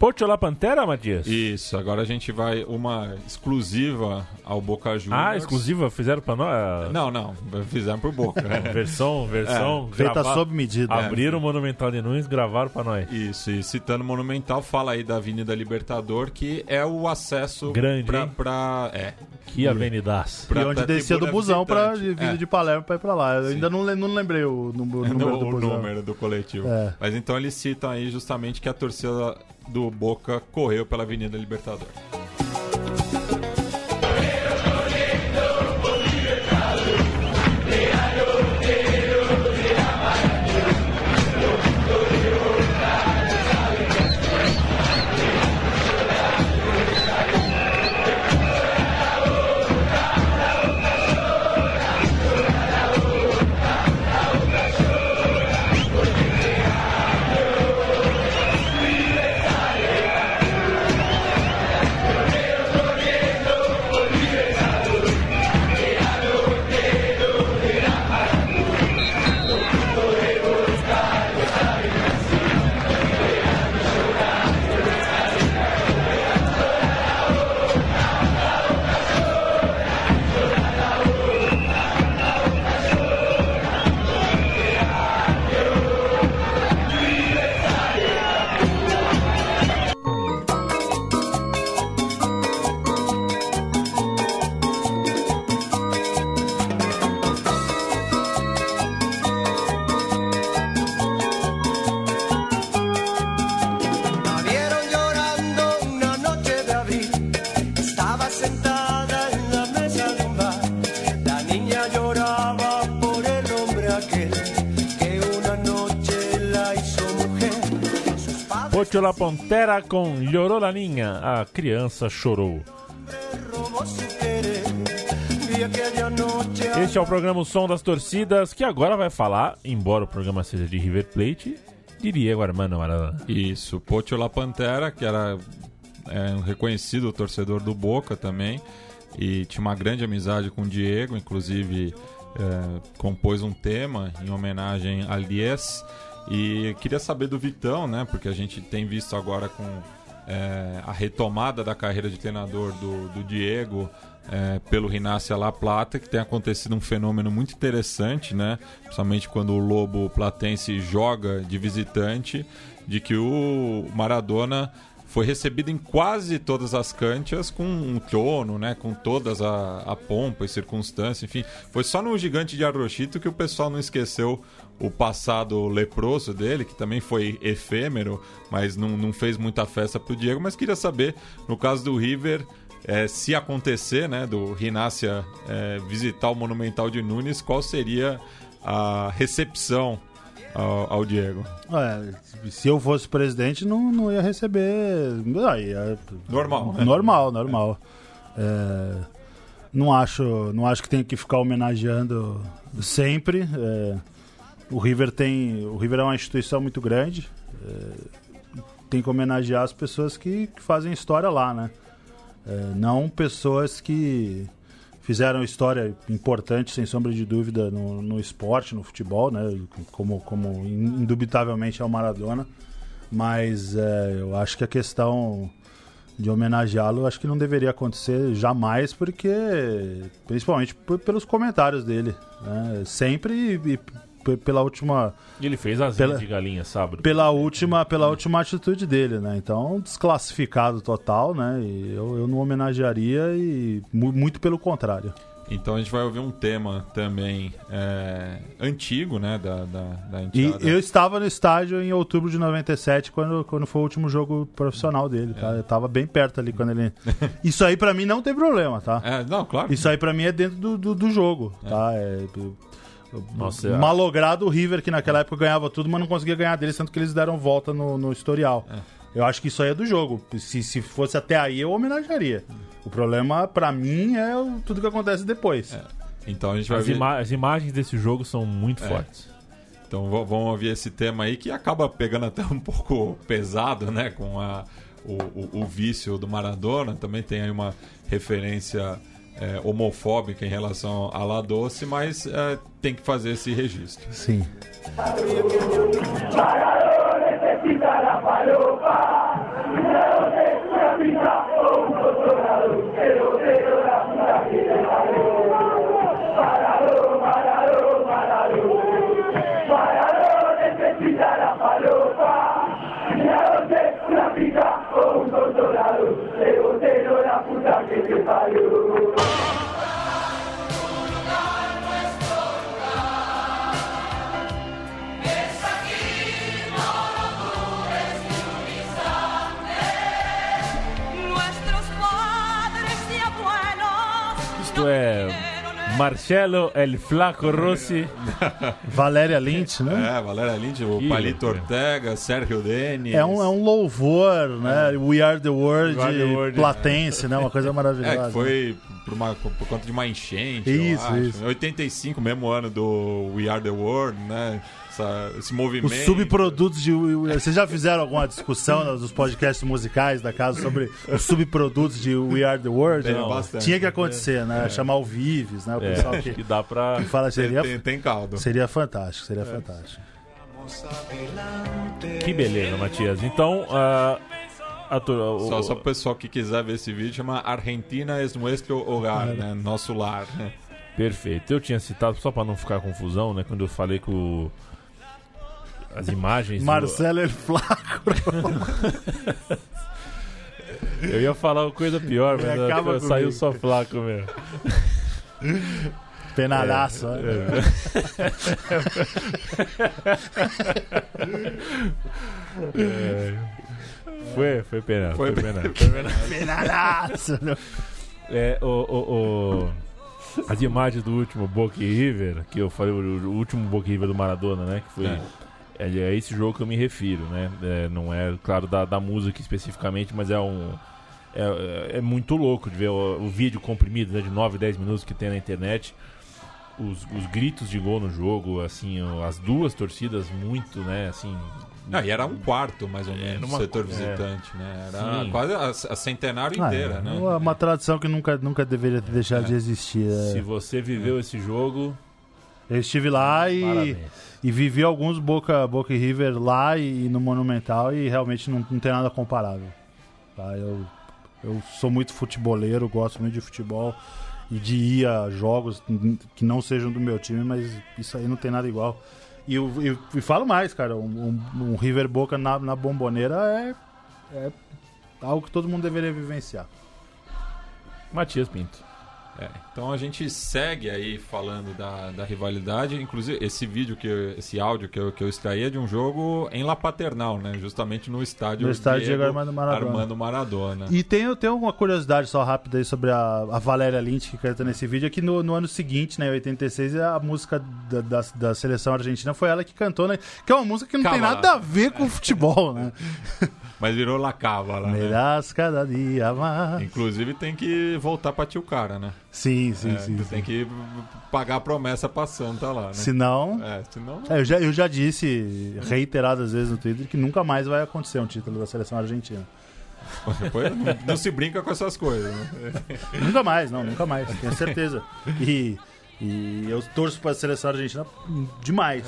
Pocho La Pantera, Matias? Isso, agora a gente vai uma exclusiva ao Boca Juniors. Ah, exclusiva? Fizeram pra nós? Não, não, fizemos por Boca. Versão, versão. Feita grava- sob medida. Abriram o Monumental de Nunes, gravaram pra nós. Isso, e citando Monumental, fala aí da Avenida Libertador, que é o acesso Grande, pra, pra- é, Que avenidaço. pra- e onde descia do busão pra vir É. de Palermo pra ir pra lá. Eu Sim. ainda não, não lembrei o, número- o número do o busão. número do coletivo. É. Mas então eles citam aí justamente que a torcida do Boca correu pela Avenida Libertador. La Pantera com Llorou la. A criança chorou. Este é o programa O Som das Torcidas, que agora vai falar, embora o programa seja de River Plate, de Diego Armando Maradona. Isso, Pocho La Pantera, que era é, um reconhecido torcedor do Boca também, e tinha uma grande amizade com o Diego, inclusive é, compôs um tema em homenagem a Lies. E queria saber do Vitão, né? Porque a gente tem visto agora com é, a retomada da carreira de treinador do, do Diego é, pelo Rinácia La Plata, que tem acontecido um fenômeno muito interessante, né? Principalmente quando o Lobo Platense joga de visitante, de que o Maradona foi recebido em quase todas as cantias com um trono, né? Com todas a, a pompa e circunstância, enfim. Foi só no Gigante de Arrochito que o pessoal não esqueceu o passado leproso dele, que também foi efêmero, mas não, não fez muita festa pro Diego. Mas queria saber, no caso do River, é, se acontecer, né, do Rinácia é, visitar o Monumental de Nunes, qual seria a recepção ao, ao Diego? É, se eu fosse presidente, não, não ia receber. Ah, ia- Normal, né? Normal, normal. É, não, acho, não acho que tem que ficar homenageando sempre. É, o River tem. O River é uma instituição muito grande. é, tem que homenagear as pessoas que, que fazem história lá, né? É, não pessoas que fizeram história importante, sem sombra de dúvida, no, no esporte, no futebol, né? Como, como indubitavelmente é o Maradona. Mas é, eu acho que a questão de homenageá-lo, acho que não deveria acontecer jamais, porque principalmente pelos comentários dele, né? sempre e, e pela última E ele fez as Pela- de galinha sábado. pela última pela última atitude dele, né? Então desclassificado total, né? E eu, eu não homenagearia e mu- muito pelo contrário. Então a gente vai ouvir um tema também é, antigo, né, da, da, da E eu estava no estádio em outubro de 97, quando, quando foi o último jogo profissional dele, tá? Eu tava bem perto ali quando ele. Isso aí pra mim não tem problema, tá? É, não, claro. Isso aí pra mim é dentro do, do, do jogo, tá? É, Nossa, é- malogrado o River, que naquela época ganhava tudo, mas não conseguia ganhar deles, tanto que eles deram volta no, no historial. Eu acho que isso aí é do jogo. Se, se fosse até aí, eu homenagearia. O problema, pra mim, é o- tudo que acontece depois. Então a gente vai As, ouvir... ima- as imagens desse jogo são muito É. fortes. Então vamos ouvir esse tema aí que acaba pegando até um pouco pesado, né? Com a, o, o- o vício do Maradona. Também tem aí uma referência é, homofóbica em relação a La Doce, mas é, tem que fazer esse registro. Sim. Nuestros Marcelo El Flaco Rossi. Valéria Lynch, né? É, Valéria Lynch, o Ih, Palito loucura. Ortega, Sérgio Denis. É um, é um louvor, né? We Are the World, We Are the World, platense, né? Uma coisa maravilhosa. É, que foi por, uma, por conta de uma enchente, eu Isso, acho. isso. Em 85, mesmo ano do We Are The World, né? Essa- esse movimento. Os subprodutos de. Vocês já fizeram alguma discussão nos podcasts musicais da casa sobre os subprodutos de We Are the World? Tem Não. bastante. Tinha que acontecer, né? Chamar o Vives, né? O É, pessoal acho que, que dá pra. que fala Tem, seria, tem, tem caldo. seria fantástico, seria fantástico. Que beleza, Matias. Então, ator, o- Só, só pro pessoal que quiser ver esse vídeo, chama Argentina es nuestro hogar, né? Nosso lar, né? Perfeito. Eu tinha citado, só pra não ficar confusão, né? Quando eu falei que o. As imagens. do- Marcelo El Flaco. Eu ia falar uma coisa pior, mas eu- eu saiu só flaco mesmo. Penalhaço. né? É. Foi, foi pena. Foi, Foi pena. Penalhaço. né? É, o, o- o- as imagens do último Boca River, que eu falei, o, último Boca River do Maradona, né? Que foi. É. É, é esse jogo que eu me refiro, né? É, não é, claro, da, da música especificamente, mas é um. É, é- é muito louco de ver o, o vídeo comprimido, né, de 9, 10 minutos que tem na internet. Os, os gritos de gol no jogo, assim, as duas torcidas muito, né, assim. Ah, e era um quarto, mais ou menos, numa- do setor é. visitante, né? Era Sim. quase a, a centenário Ah, inteira, é né? uma, uma tradição que nunca, nunca deveria ter deixado de existir. é. Se você viveu esse jogo, Eu estive lá e, parabéns. e vivi alguns Boca, Boca e River lá e, no Monumental e realmente não, não tem nada comparável. Tá? Eu, eu sou muito futeboleiro, gosto muito de futebol e de ir a jogos que não sejam do meu time, mas isso aí não tem nada igual. E eu, eu- e falo mais, cara, um, um- um River Boca na, na bomboneira é, é algo que todo mundo deveria vivenciar. Matias Pinto. É, então a gente segue aí falando da, da rivalidade. Inclusive, esse vídeo, que eu- esse áudio que eu, que eu extraí é de um jogo em La Paternal, né? Justamente no estádio, No estádio Diego Armando Maradona. Armando Maradona. E tem, tem uma curiosidade só rápida aí sobre a, a Valéria Lynch que canta nesse vídeo, é que no, no ano seguinte, né, em 86, a música da, da, da seleção argentina foi ela que cantou, né? Que é uma música que não tem Calma nada lá. a ver com futebol, né? Mas virou La lá, né? Cada dia mais. Inclusive tem que voltar pra tio cara, né? Sim, sim, É, sim. tu sim. tem que pagar a promessa pra Santa lá, né? Se não. É, senão... É, eu, já, eu já disse reiteradas vezes no Twitter que nunca mais vai acontecer um título da seleção argentina. Depois não, não se brinca com essas coisas, né? Nunca mais, não, nunca mais, tenho certeza. E, e eu torço para a seleção argentina demais.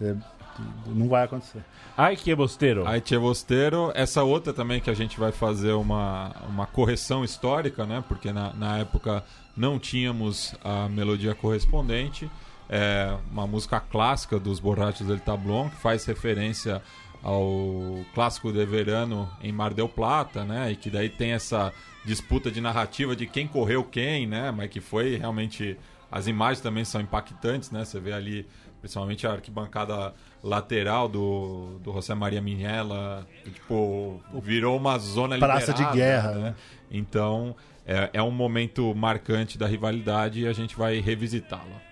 É, não vai acontecer. Ai, que bosteiro. Aí Tchê Bosteiro, essa outra também que a gente vai fazer uma, uma correção histórica, né? Porque na, na época não tínhamos a melodia correspondente. É uma música clássica dos Borrachos del Tablón, que faz referência ao clássico de verano em Mar del Plata, né? E que daí tem essa disputa de narrativa de quem correu quem, né? Mas que foi realmente as imagens também são impactantes, né? Você vê ali, principalmente a arquibancada lateral do, do José Maria Minella, tipo, virou uma zona Praça de guerra, né? Então, é, é um momento marcante da rivalidade e a gente vai revisitá-la.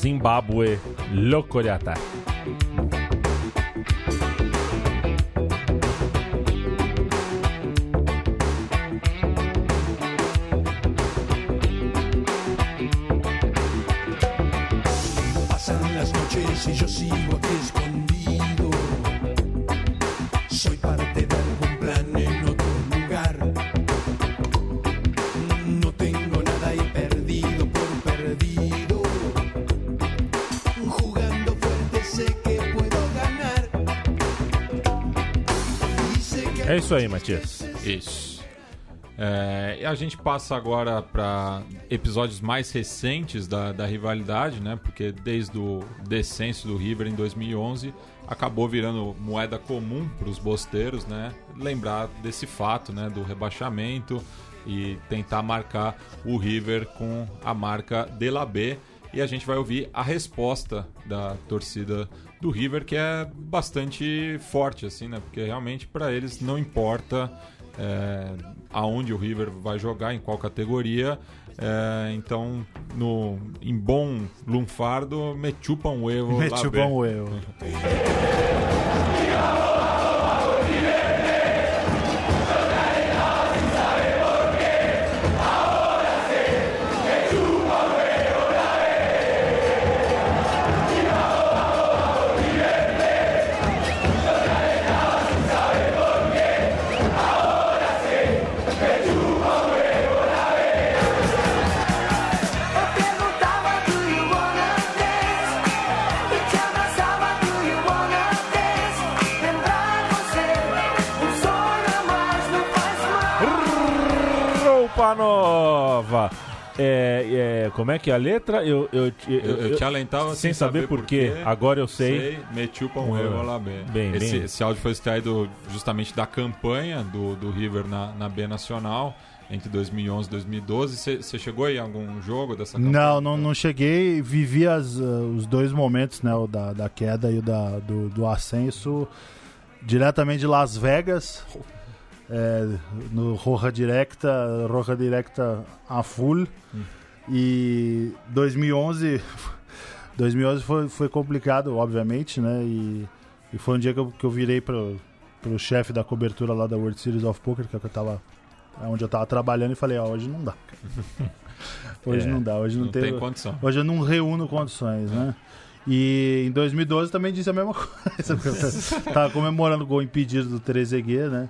Zimbábue Louco isso aí, Matias. Isso. É, e a gente passa agora para episódios mais recentes da, da rivalidade, né? Porque desde o descenso do River em 2011 acabou virando moeda comum para os bosteiros, né? Lembrar desse fato, né? Do rebaixamento e tentar marcar o River com a marca de la B. E a gente vai ouvir a resposta da torcida do River, que é bastante forte, assim, né? Porque realmente para eles não importa é, aonde o River vai jogar, em qual categoria. É, então, no, em bom lunfardo, me chupa um huevo. Me chupa um huevo. nova. É, é, como é que é a letra? Eu, eu, eu, Eu, eu te alentava sem saber por quê. Agora eu sei. Meti o pão eu lá bem. Bem, esse, bem. esse áudio foi extraído justamente da campanha do, do River na, na B Nacional entre 2011 e 2012. Você- chegou aí em algum jogo dessa campanha? Não, não, não cheguei. Vivi as, uh, os dois momentos, né? O da, da queda e o da, do, do ascenso diretamente de Las Vegas. É, no Roja Directa, Roja Directa a full. E 2011, 2011 foi, foi complicado, obviamente, né? E, e foi um dia que eu, que eu virei pro, pro chefe da cobertura lá da World Series of Poker, que é o que eu tava, é onde eu tava trabalhando, e falei, ó, hoje não dá. Hoje É, não dá, hoje não, Não tem, tem condição. Hoje eu não reúno condições, né? E em 2012 também disse a mesma coisa. porque eu tava comemorando o gol impedido do Trezeguet, né?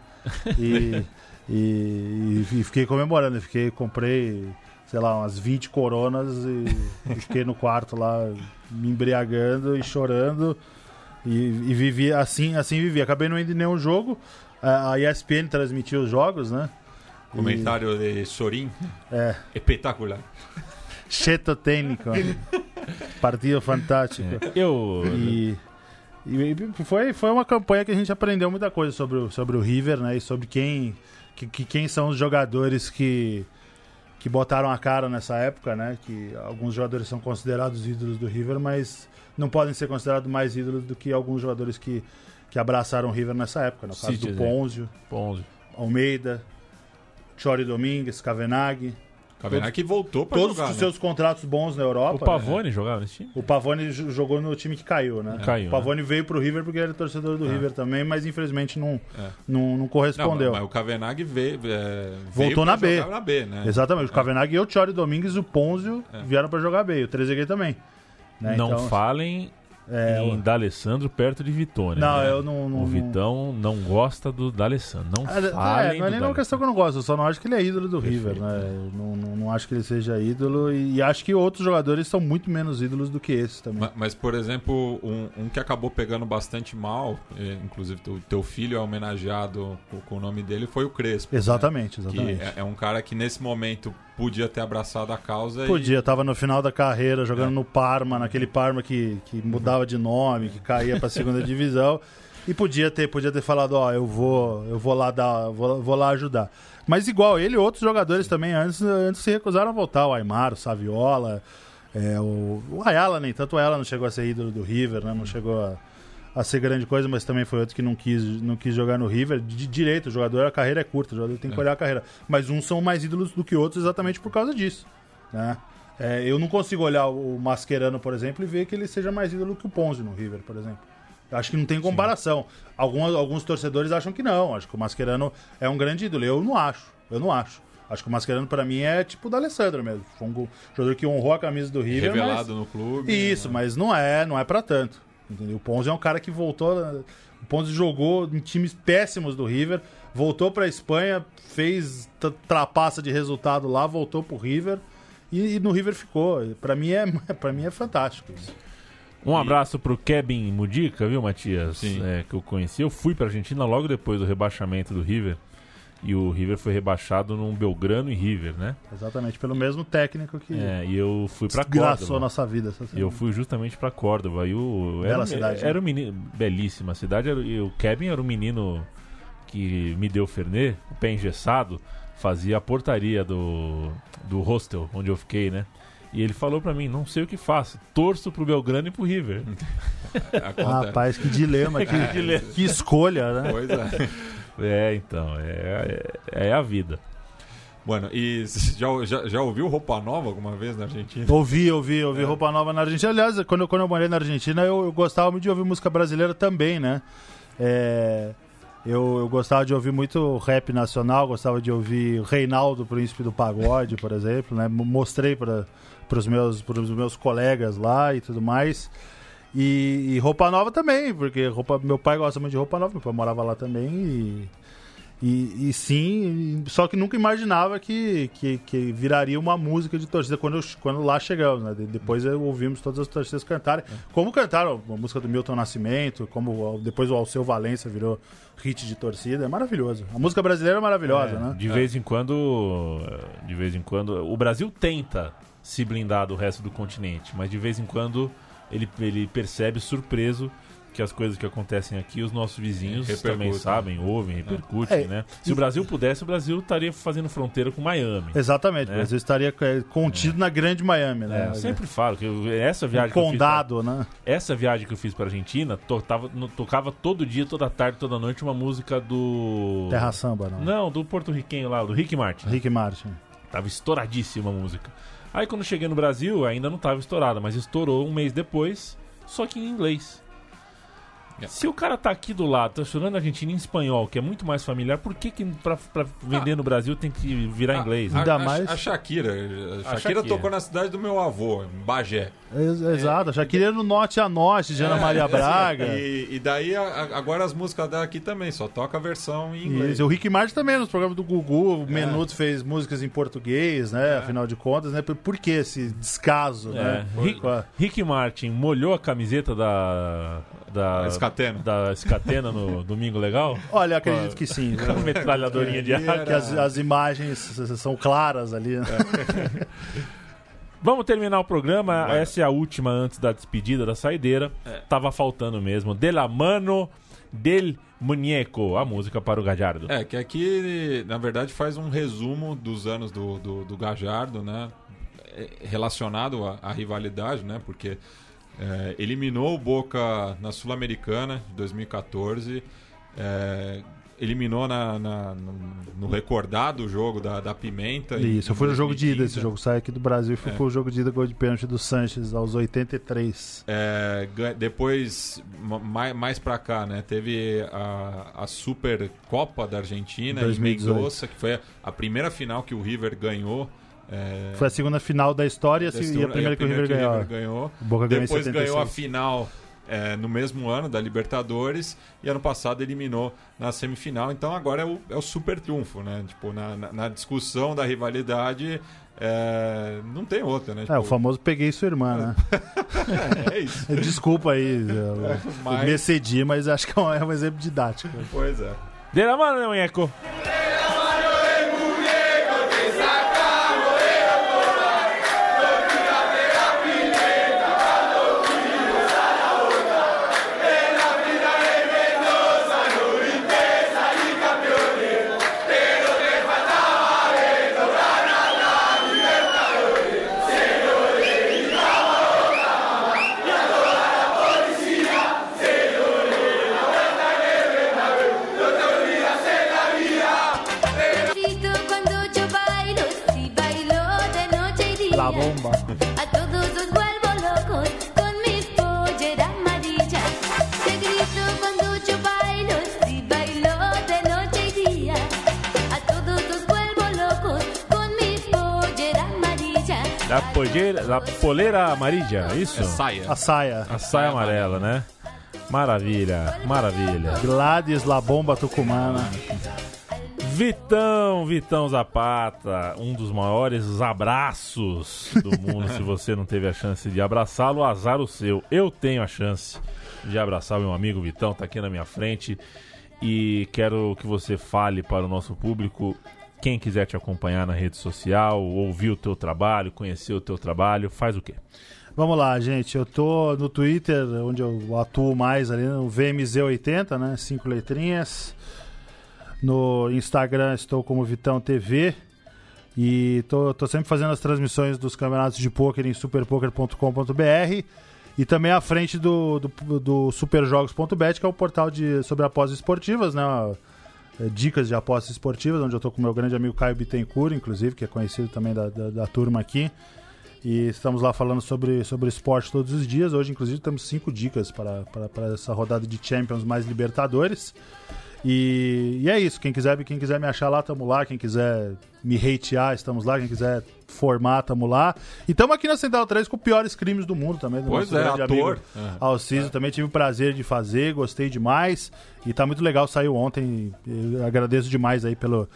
E, e, e fiquei comemorando. Eu Fiquei, comprei, sei lá, umas 20 coronas e, e fiquei no quarto lá me embriagando e chorando. E, e vivi assim, assim vivi. Acabei não indo em nenhum jogo. A a ESPN transmitiu os jogos, né? E- Comentário de Sorin. É. Espetacular. Cheto técnico. Partido fantástico. Eu. E, e- foi, foi uma campanha que a gente aprendeu muita coisa sobre o, sobre o River, né? E sobre quem, que, que- quem são os jogadores que, que botaram a cara nessa época, né? Que alguns jogadores são considerados ídolos do River, mas não podem ser considerados mais ídolos do que alguns jogadores que, que abraçaram o River nessa época. No caso do exemplo. Ponzio, Ponzio. Almeida, Chori Domingues, Cavenaghi. Cavenaghi que voltou pra Todos jogar, os né? seus contratos bons na Europa. O né? Pavone jogava nesse time? O Pavone jogou no time que caiu, né? Caiu, o Pavone veio pro River porque ele é torcedor do É. River também, mas infelizmente não, É. não, não Não, correspondeu. mas o Cavenaghi veio, é, Voltou veio na B. na B, né? Exatamente. O Cavenaghi e o Chori Domingues e o Ponzio É. vieram pra jogar bem. O Trezeguet também. né? Não Então, falem é, em o- D'Alessandro perto de Vitônia. Não, né? eu não... não O não- Vitão não gosta do D'Alessandro. Não Ah, é, falem não é do nem uma questão que eu não gosto, eu só não acho que ele é ídolo do River, né? Eu Não, não, não acho que ele seja ídolo e, e acho que outros jogadores são muito menos ídolos do que esses também. Ma- Mas, por exemplo, um, um que acabou pegando bastante mal, eh, inclusive o teu filho é homenageado com, com o nome dele, foi o Crespo. né? Exatamente, Que exatamente. é, é um cara que nesse momento podia ter abraçado a causa Podia, tava no final da carreira jogando no Parma, naquele Parma que, que mudava de nome, que caía pra segunda divisão. E podia ter, podia ter falado, ó, eu vou, eu vou lá dar, vou, vou lá ajudar. Mas igual ele, outros jogadores também antes, antes se recusaram a voltar, o Aymar, o Saviola, é, o, o Ayala nem tanto o Ayala não chegou a ser ídolo do River, né? Não chegou a, a ser grande coisa, mas também foi outro que não quis, não quis jogar no River. De direito, o jogador, a carreira é curta, o jogador tem que É. olhar a carreira. Mas uns são mais ídolos do que outros exatamente por causa disso. Né? É, eu não consigo olhar o Mascherano, por exemplo, e ver que ele seja mais ídolo que o Ponzi no River, por exemplo. Acho que não tem comparação. Alguns, alguns torcedores acham que não. Acho que o Mascherano é um grande ídolo. Eu não acho. Eu não acho. Acho que o Mascherano, pra mim, é tipo o da Alessandro mesmo. Foi um jogador que honrou a camisa do River. mas- revelado no clube. isso, né? mas não é, não é para tanto. Entendeu? O Ponzi é um cara que voltou, o Ponzi jogou em times péssimos do River, voltou para Espanha, fez tra- trapaça de resultado lá, voltou pro River e, e no River ficou. Para mim é, para mim é fantástico isso. Um abraço pro Kevin Mudica, viu, Matias? Sim. É, que eu conheci. Eu fui pra Argentina logo depois do rebaixamento do River. E o River foi rebaixado num Belgrano e River, né? Exatamente, pelo mesmo técnico que É, e eu fui pra desgraçou Córdoba. nossa vida essa E eu semana. fui justamente pra Córdoba. E o, Bela era, cidade, Era né? um menino. Belíssima cidade. Era, e o Kevin era um menino que me deu Fernet, o pé engessado, fazia a portaria do, do hostel onde eu fiquei, né? E ele falou pra mim: não sei o que faço, torço pro Belgrano e pro River. Rapaz, que dilema, que, dilema. que escolha, né? Pois é. É, então, é, é, é a vida. Bueno, e já, já, já ouviu Roupa Nova alguma vez na Argentina? Ouvi, ouvi, É. ouvi roupa nova na Argentina. Aliás, quando, eu- quando eu morei na Argentina, eu, eu gostava muito de ouvir música brasileira também, né? É, eu, eu gostava de ouvir muito rap nacional, gostava de ouvir Reinaldo, Príncipe do Pagode, por exemplo, né? Mo- Mostrei para os meus, pros meus colegas lá e tudo mais. E, e roupa nova também, porque roupa, meu pai gosta muito de roupa nova, meu pai morava lá também e, E, e sim, só que nunca imaginava que, que, que viraria uma música de torcida quando, eu- quando lá chegamos, né? De- Depois ouvimos todas as torcidas cantarem. Como cantaram a música do Milton Nascimento, como depois o Alceu Valença virou hit de torcida. É maravilhoso. A música brasileira é maravilhosa, É, né? De vez em quando, de vez em quando, o Brasil tenta se blindar do resto do continente, mas de vez em quando ele, ele percebe surpreso que as coisas que acontecem aqui os nossos vizinhos Repercutem. também sabem, ouvem, repercutem, É, né? Se o Brasil pudesse, o Brasil estaria fazendo fronteira com Miami. Exatamente, É. o Brasil estaria é, contido na grande Miami, É, né? eu sempre falo que eu- essa viagem um que eu fiz condado, né? essa viagem que eu fiz para Argentina, to- tava- no- tocava todo dia, toda tarde, toda noite uma música do Terra Samba, não. Não, do porto-riquenho lá, do Rick Martin. Rick Martin. Tava estouradíssima a música. Aí quando cheguei no Brasil, ainda não tava estourada, mas estourou um mês depois, só que em inglês. Se o cara tá aqui do lado, tá chorando Argentina em espanhol, que é muito mais familiar, por que, que pra, pra vender no Brasil tem que virar inglês? né? A, Ainda a- mais- a Shakira. A Shakira, Shakira. tocou na cidade do meu avô, em Bagé. Ex- Exato, já queria no Norte a Norte de Ana Maria Braga. E, e daí, a- agora as músicas daqui também, só toca a versão em inglês. Isso, o Rick Martin também, nos programas do Gugu, o Menudos fez músicas em português, né? Afinal de contas, né? Por, por que esse descaso, É, né? Rick, Com a- Rick Martin molhou a camiseta da. Da Escatena. Da Escatena no Domingo Legal? Olha, acredito que sim. Com metralhadorinha de ar. que as, as imagens são claras ali. né? Vamos terminar o programa. Essa é a última antes da despedida da saideira. Tava faltando mesmo. De la mano del muñeco. A música para o Gajardo. É, que aqui, na verdade, faz um resumo dos anos do, do, do Gajardo, né? É, Relacionado à, à rivalidade, né? Porque é, eliminou o Boca na Sul-Americana de 2014. é, eliminou na, na- no, no recordado jogo da, da Pimenta. Isso, fui no jogo de ida 2015. esse jogo. Saí aqui do Brasil e fui É. pro jogo de ida gol de pênalti do Sanches aos 83. É, depois, ma- mais, mais pra cá, né? Teve a, a Super Copa da Argentina 2018. em Mendoza, que foi a, a primeira final que o River ganhou. é, Foi a segunda final da história e a, da se- e a primeira que o River ganhou. ganhou. O Boca ganhou em Depois ganhou a 76. final é, no mesmo ano da Libertadores e ano passado eliminou na semifinal. Então agora é o, é o super trunfo, né? Tipo, na, na- na discussão da rivalidade, é, não tem outra, né? É, o Tipo, famoso peguei sua irmã, né? é isso. Desculpa aí, eu, eu Mas- me excedi, mas acho que é um, é exemplo didático. Pois é. De la mano del Da, poleira, da poleira amarilla, é isso? É saia. A saia. A saia amarela, né? Maravilha, maravilha. Gladys La Bomba Tucumana. Vitão, Vitão Zapata, um dos maiores abraços do mundo. Se você não teve a chance de abraçá-lo, azar o seu. Eu tenho a chance de abraçar o meu amigo Vitão, tá aqui na minha frente. E quero que você fale para o nosso público. Quem quiser te acompanhar na rede social, ouvir o teu trabalho, conhecer o teu trabalho, faz o quê? Vamos lá, gente. Eu tô no Twitter, onde eu atuo mais ali, no VMZ80, né? Cinco letrinhas. No Instagram estou como Vitão TV. E tô, tô sempre fazendo as transmissões dos campeonatos de pôquer em superpoker.com.br. E também à frente do, do, do superjogos.bet, que é o portal de, sobre apostas esportivas, né? É, Dicas de apostas esportivas, onde eu tô com o meu grande amigo Caio Bittencourt, inclusive, que é conhecido também da, da, da turma aqui. E estamos lá falando sobre, sobre esporte todos os dias. Hoje, inclusive, temos cinco dicas para, para, para essa rodada de Champions mais Libertadores. E, e é isso. Quem quiser, quem quiser me achar lá, tamo lá. Quem quiser me hatear, estamos lá. Quem quiser formar, tamo lá. E tamo aqui na Central 3 com piores crimes do mundo também. do Pois é, grande ator. amigo É. Alciso. Também tive o prazer de fazer, gostei demais. E tá muito legal, saiu ontem. Eu agradeço demais aí pelo,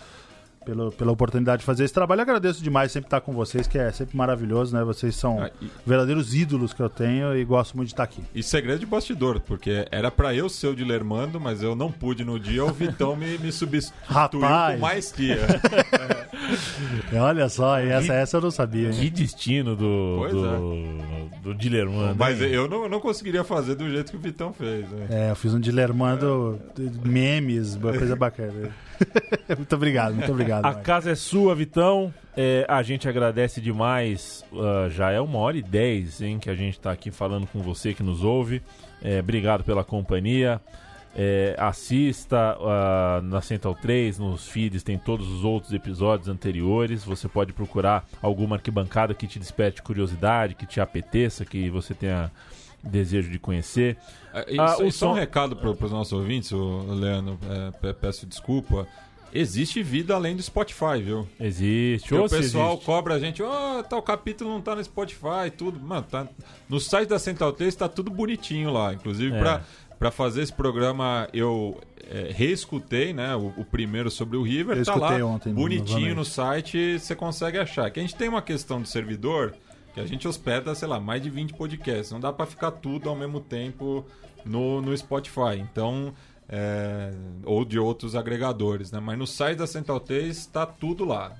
pelo, pela oportunidade de fazer esse trabalho. Eu agradeço demais sempre estar com vocês, que é sempre maravilhoso, né? Vocês são Ah, e- verdadeiros ídolos que eu tenho e gosto muito de estar aqui. E segredo de bastidor, porque era pra eu ser o Dilermando, mas eu não pude no dia, o Vitão me, me substituiu Rapaz. com maestria. Olha só, e essa, essa eu não sabia. hein? Que destino do, Pois do, do Dilermando. Mas hein? eu não, não conseguiria fazer do jeito que o Vitão fez. Né? É, eu fiz um Dilermando memes, uma coisa bacana. muito obrigado, muito obrigado. A Mike. casa é sua, Vitão. É, a gente agradece demais. ah, já é uma hora e dez, hein, que a gente tá aqui falando com você que nos ouve. É, obrigado pela companhia. É, assista ah, na Central 3, nos feeds, tem todos os outros episódios anteriores. Você pode procurar alguma arquibancada que te desperte curiosidade, que te apeteça, que você tenha desejo de conhecer. É, E, Ah, só- o só um som- recado para os nossos ouvintes, Leandro, é, pe- peço desculpa. Existe vida além do Spotify, viu? Existe. O pessoal existe. cobra a gente, ó, tal capítulo não tá no Spotify, tudo. Mano, tá. No site da Central 3 tá tudo bonitinho lá. Inclusive, É. pra, pra fazer esse programa, eu é, reescutei, né? O, o primeiro sobre o River. Eu tá lá, ontem, bonitinho novamente. no site, você consegue achar. Que a gente tem uma questão de servidor que a gente hospeda, sei lá, mais de 20 podcasts. Não dá pra ficar tudo ao mesmo tempo no, no Spotify. Então. é, ou de outros agregadores, né? Mas no site da Central 3 tá tudo lá. Tá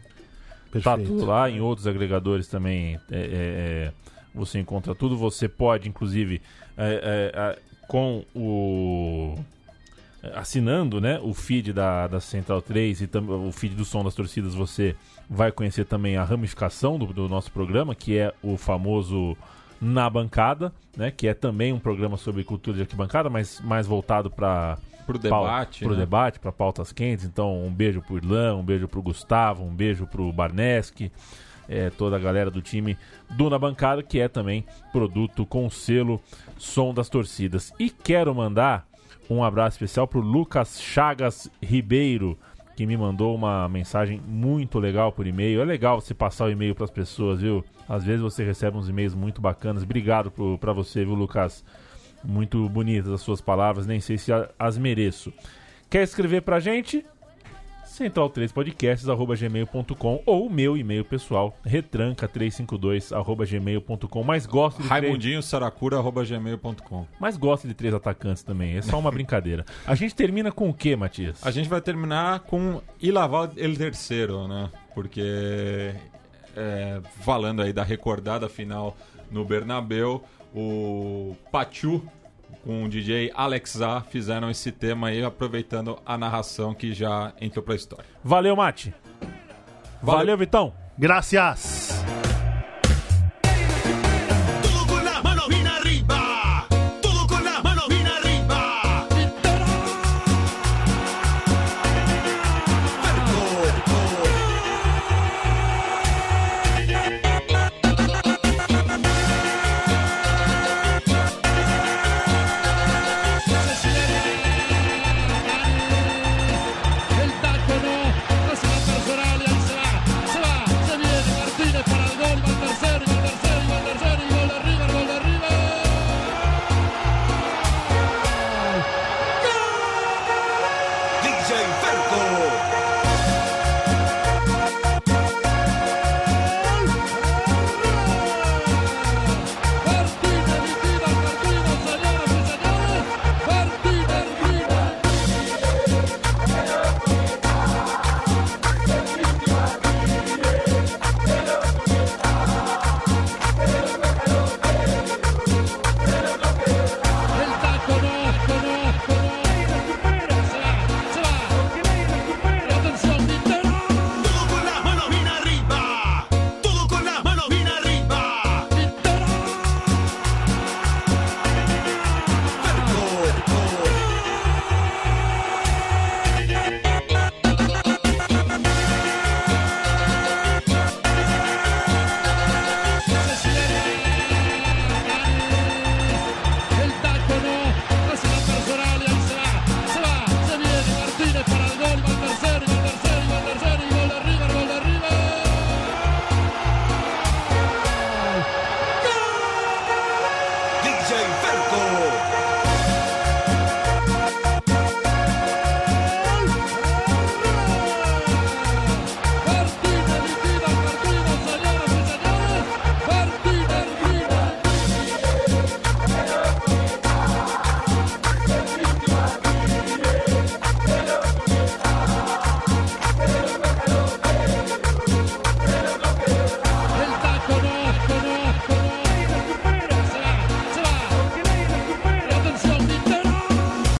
Perfeito. tudo lá, em outros agregadores também é, é, é, você encontra tudo. Você pode, inclusive, é, é, é, com o. Assinando né, o feed da, da Central 3 e tam- o feed do Som das Torcidas, você vai conhecer também a ramificação do, do nosso programa, que é o famoso Na Bancada, né, que é também um programa sobre cultura de arquibancada, mas mais voltado para Pro debate, pro né? debate, para pautas quentes. Então, um beijo pro Irlão, um beijo pro Gustavo, um beijo pro Barneski, é, toda a galera do time do Na Bancada, que é também produto com selo Som das Torcidas. E quero mandar um abraço especial pro Lucas Chagas Ribeiro, que me mandou uma mensagem muito legal por e-mail. É legal você passar o e-mail para as pessoas, viu? Às vezes você recebe uns e-mails muito bacanas. Obrigado pra você, viu, Lucas? Muito bonitas as suas palavras, nem sei se as mereço. Quer escrever pra gente? central3podcasts.gmail.com ou o meu e-mail pessoal, retranca352.gmail.com. Mas gosto de três, Raimundinho Saracura.gmail.com. mas gosto de três atacantes também. É só uma brincadeira. A gente termina com o que, Matias? A gente vai terminar com Ilaval El Terceiro, né? Porque é, falando aí da recordada final no Bernabéu, o Pachu com o DJ Alex A fizeram esse tema aí, aproveitando a narração que já entrou pra história. Valeu, Mate. Valeu. Valeu Vitão. Gracias.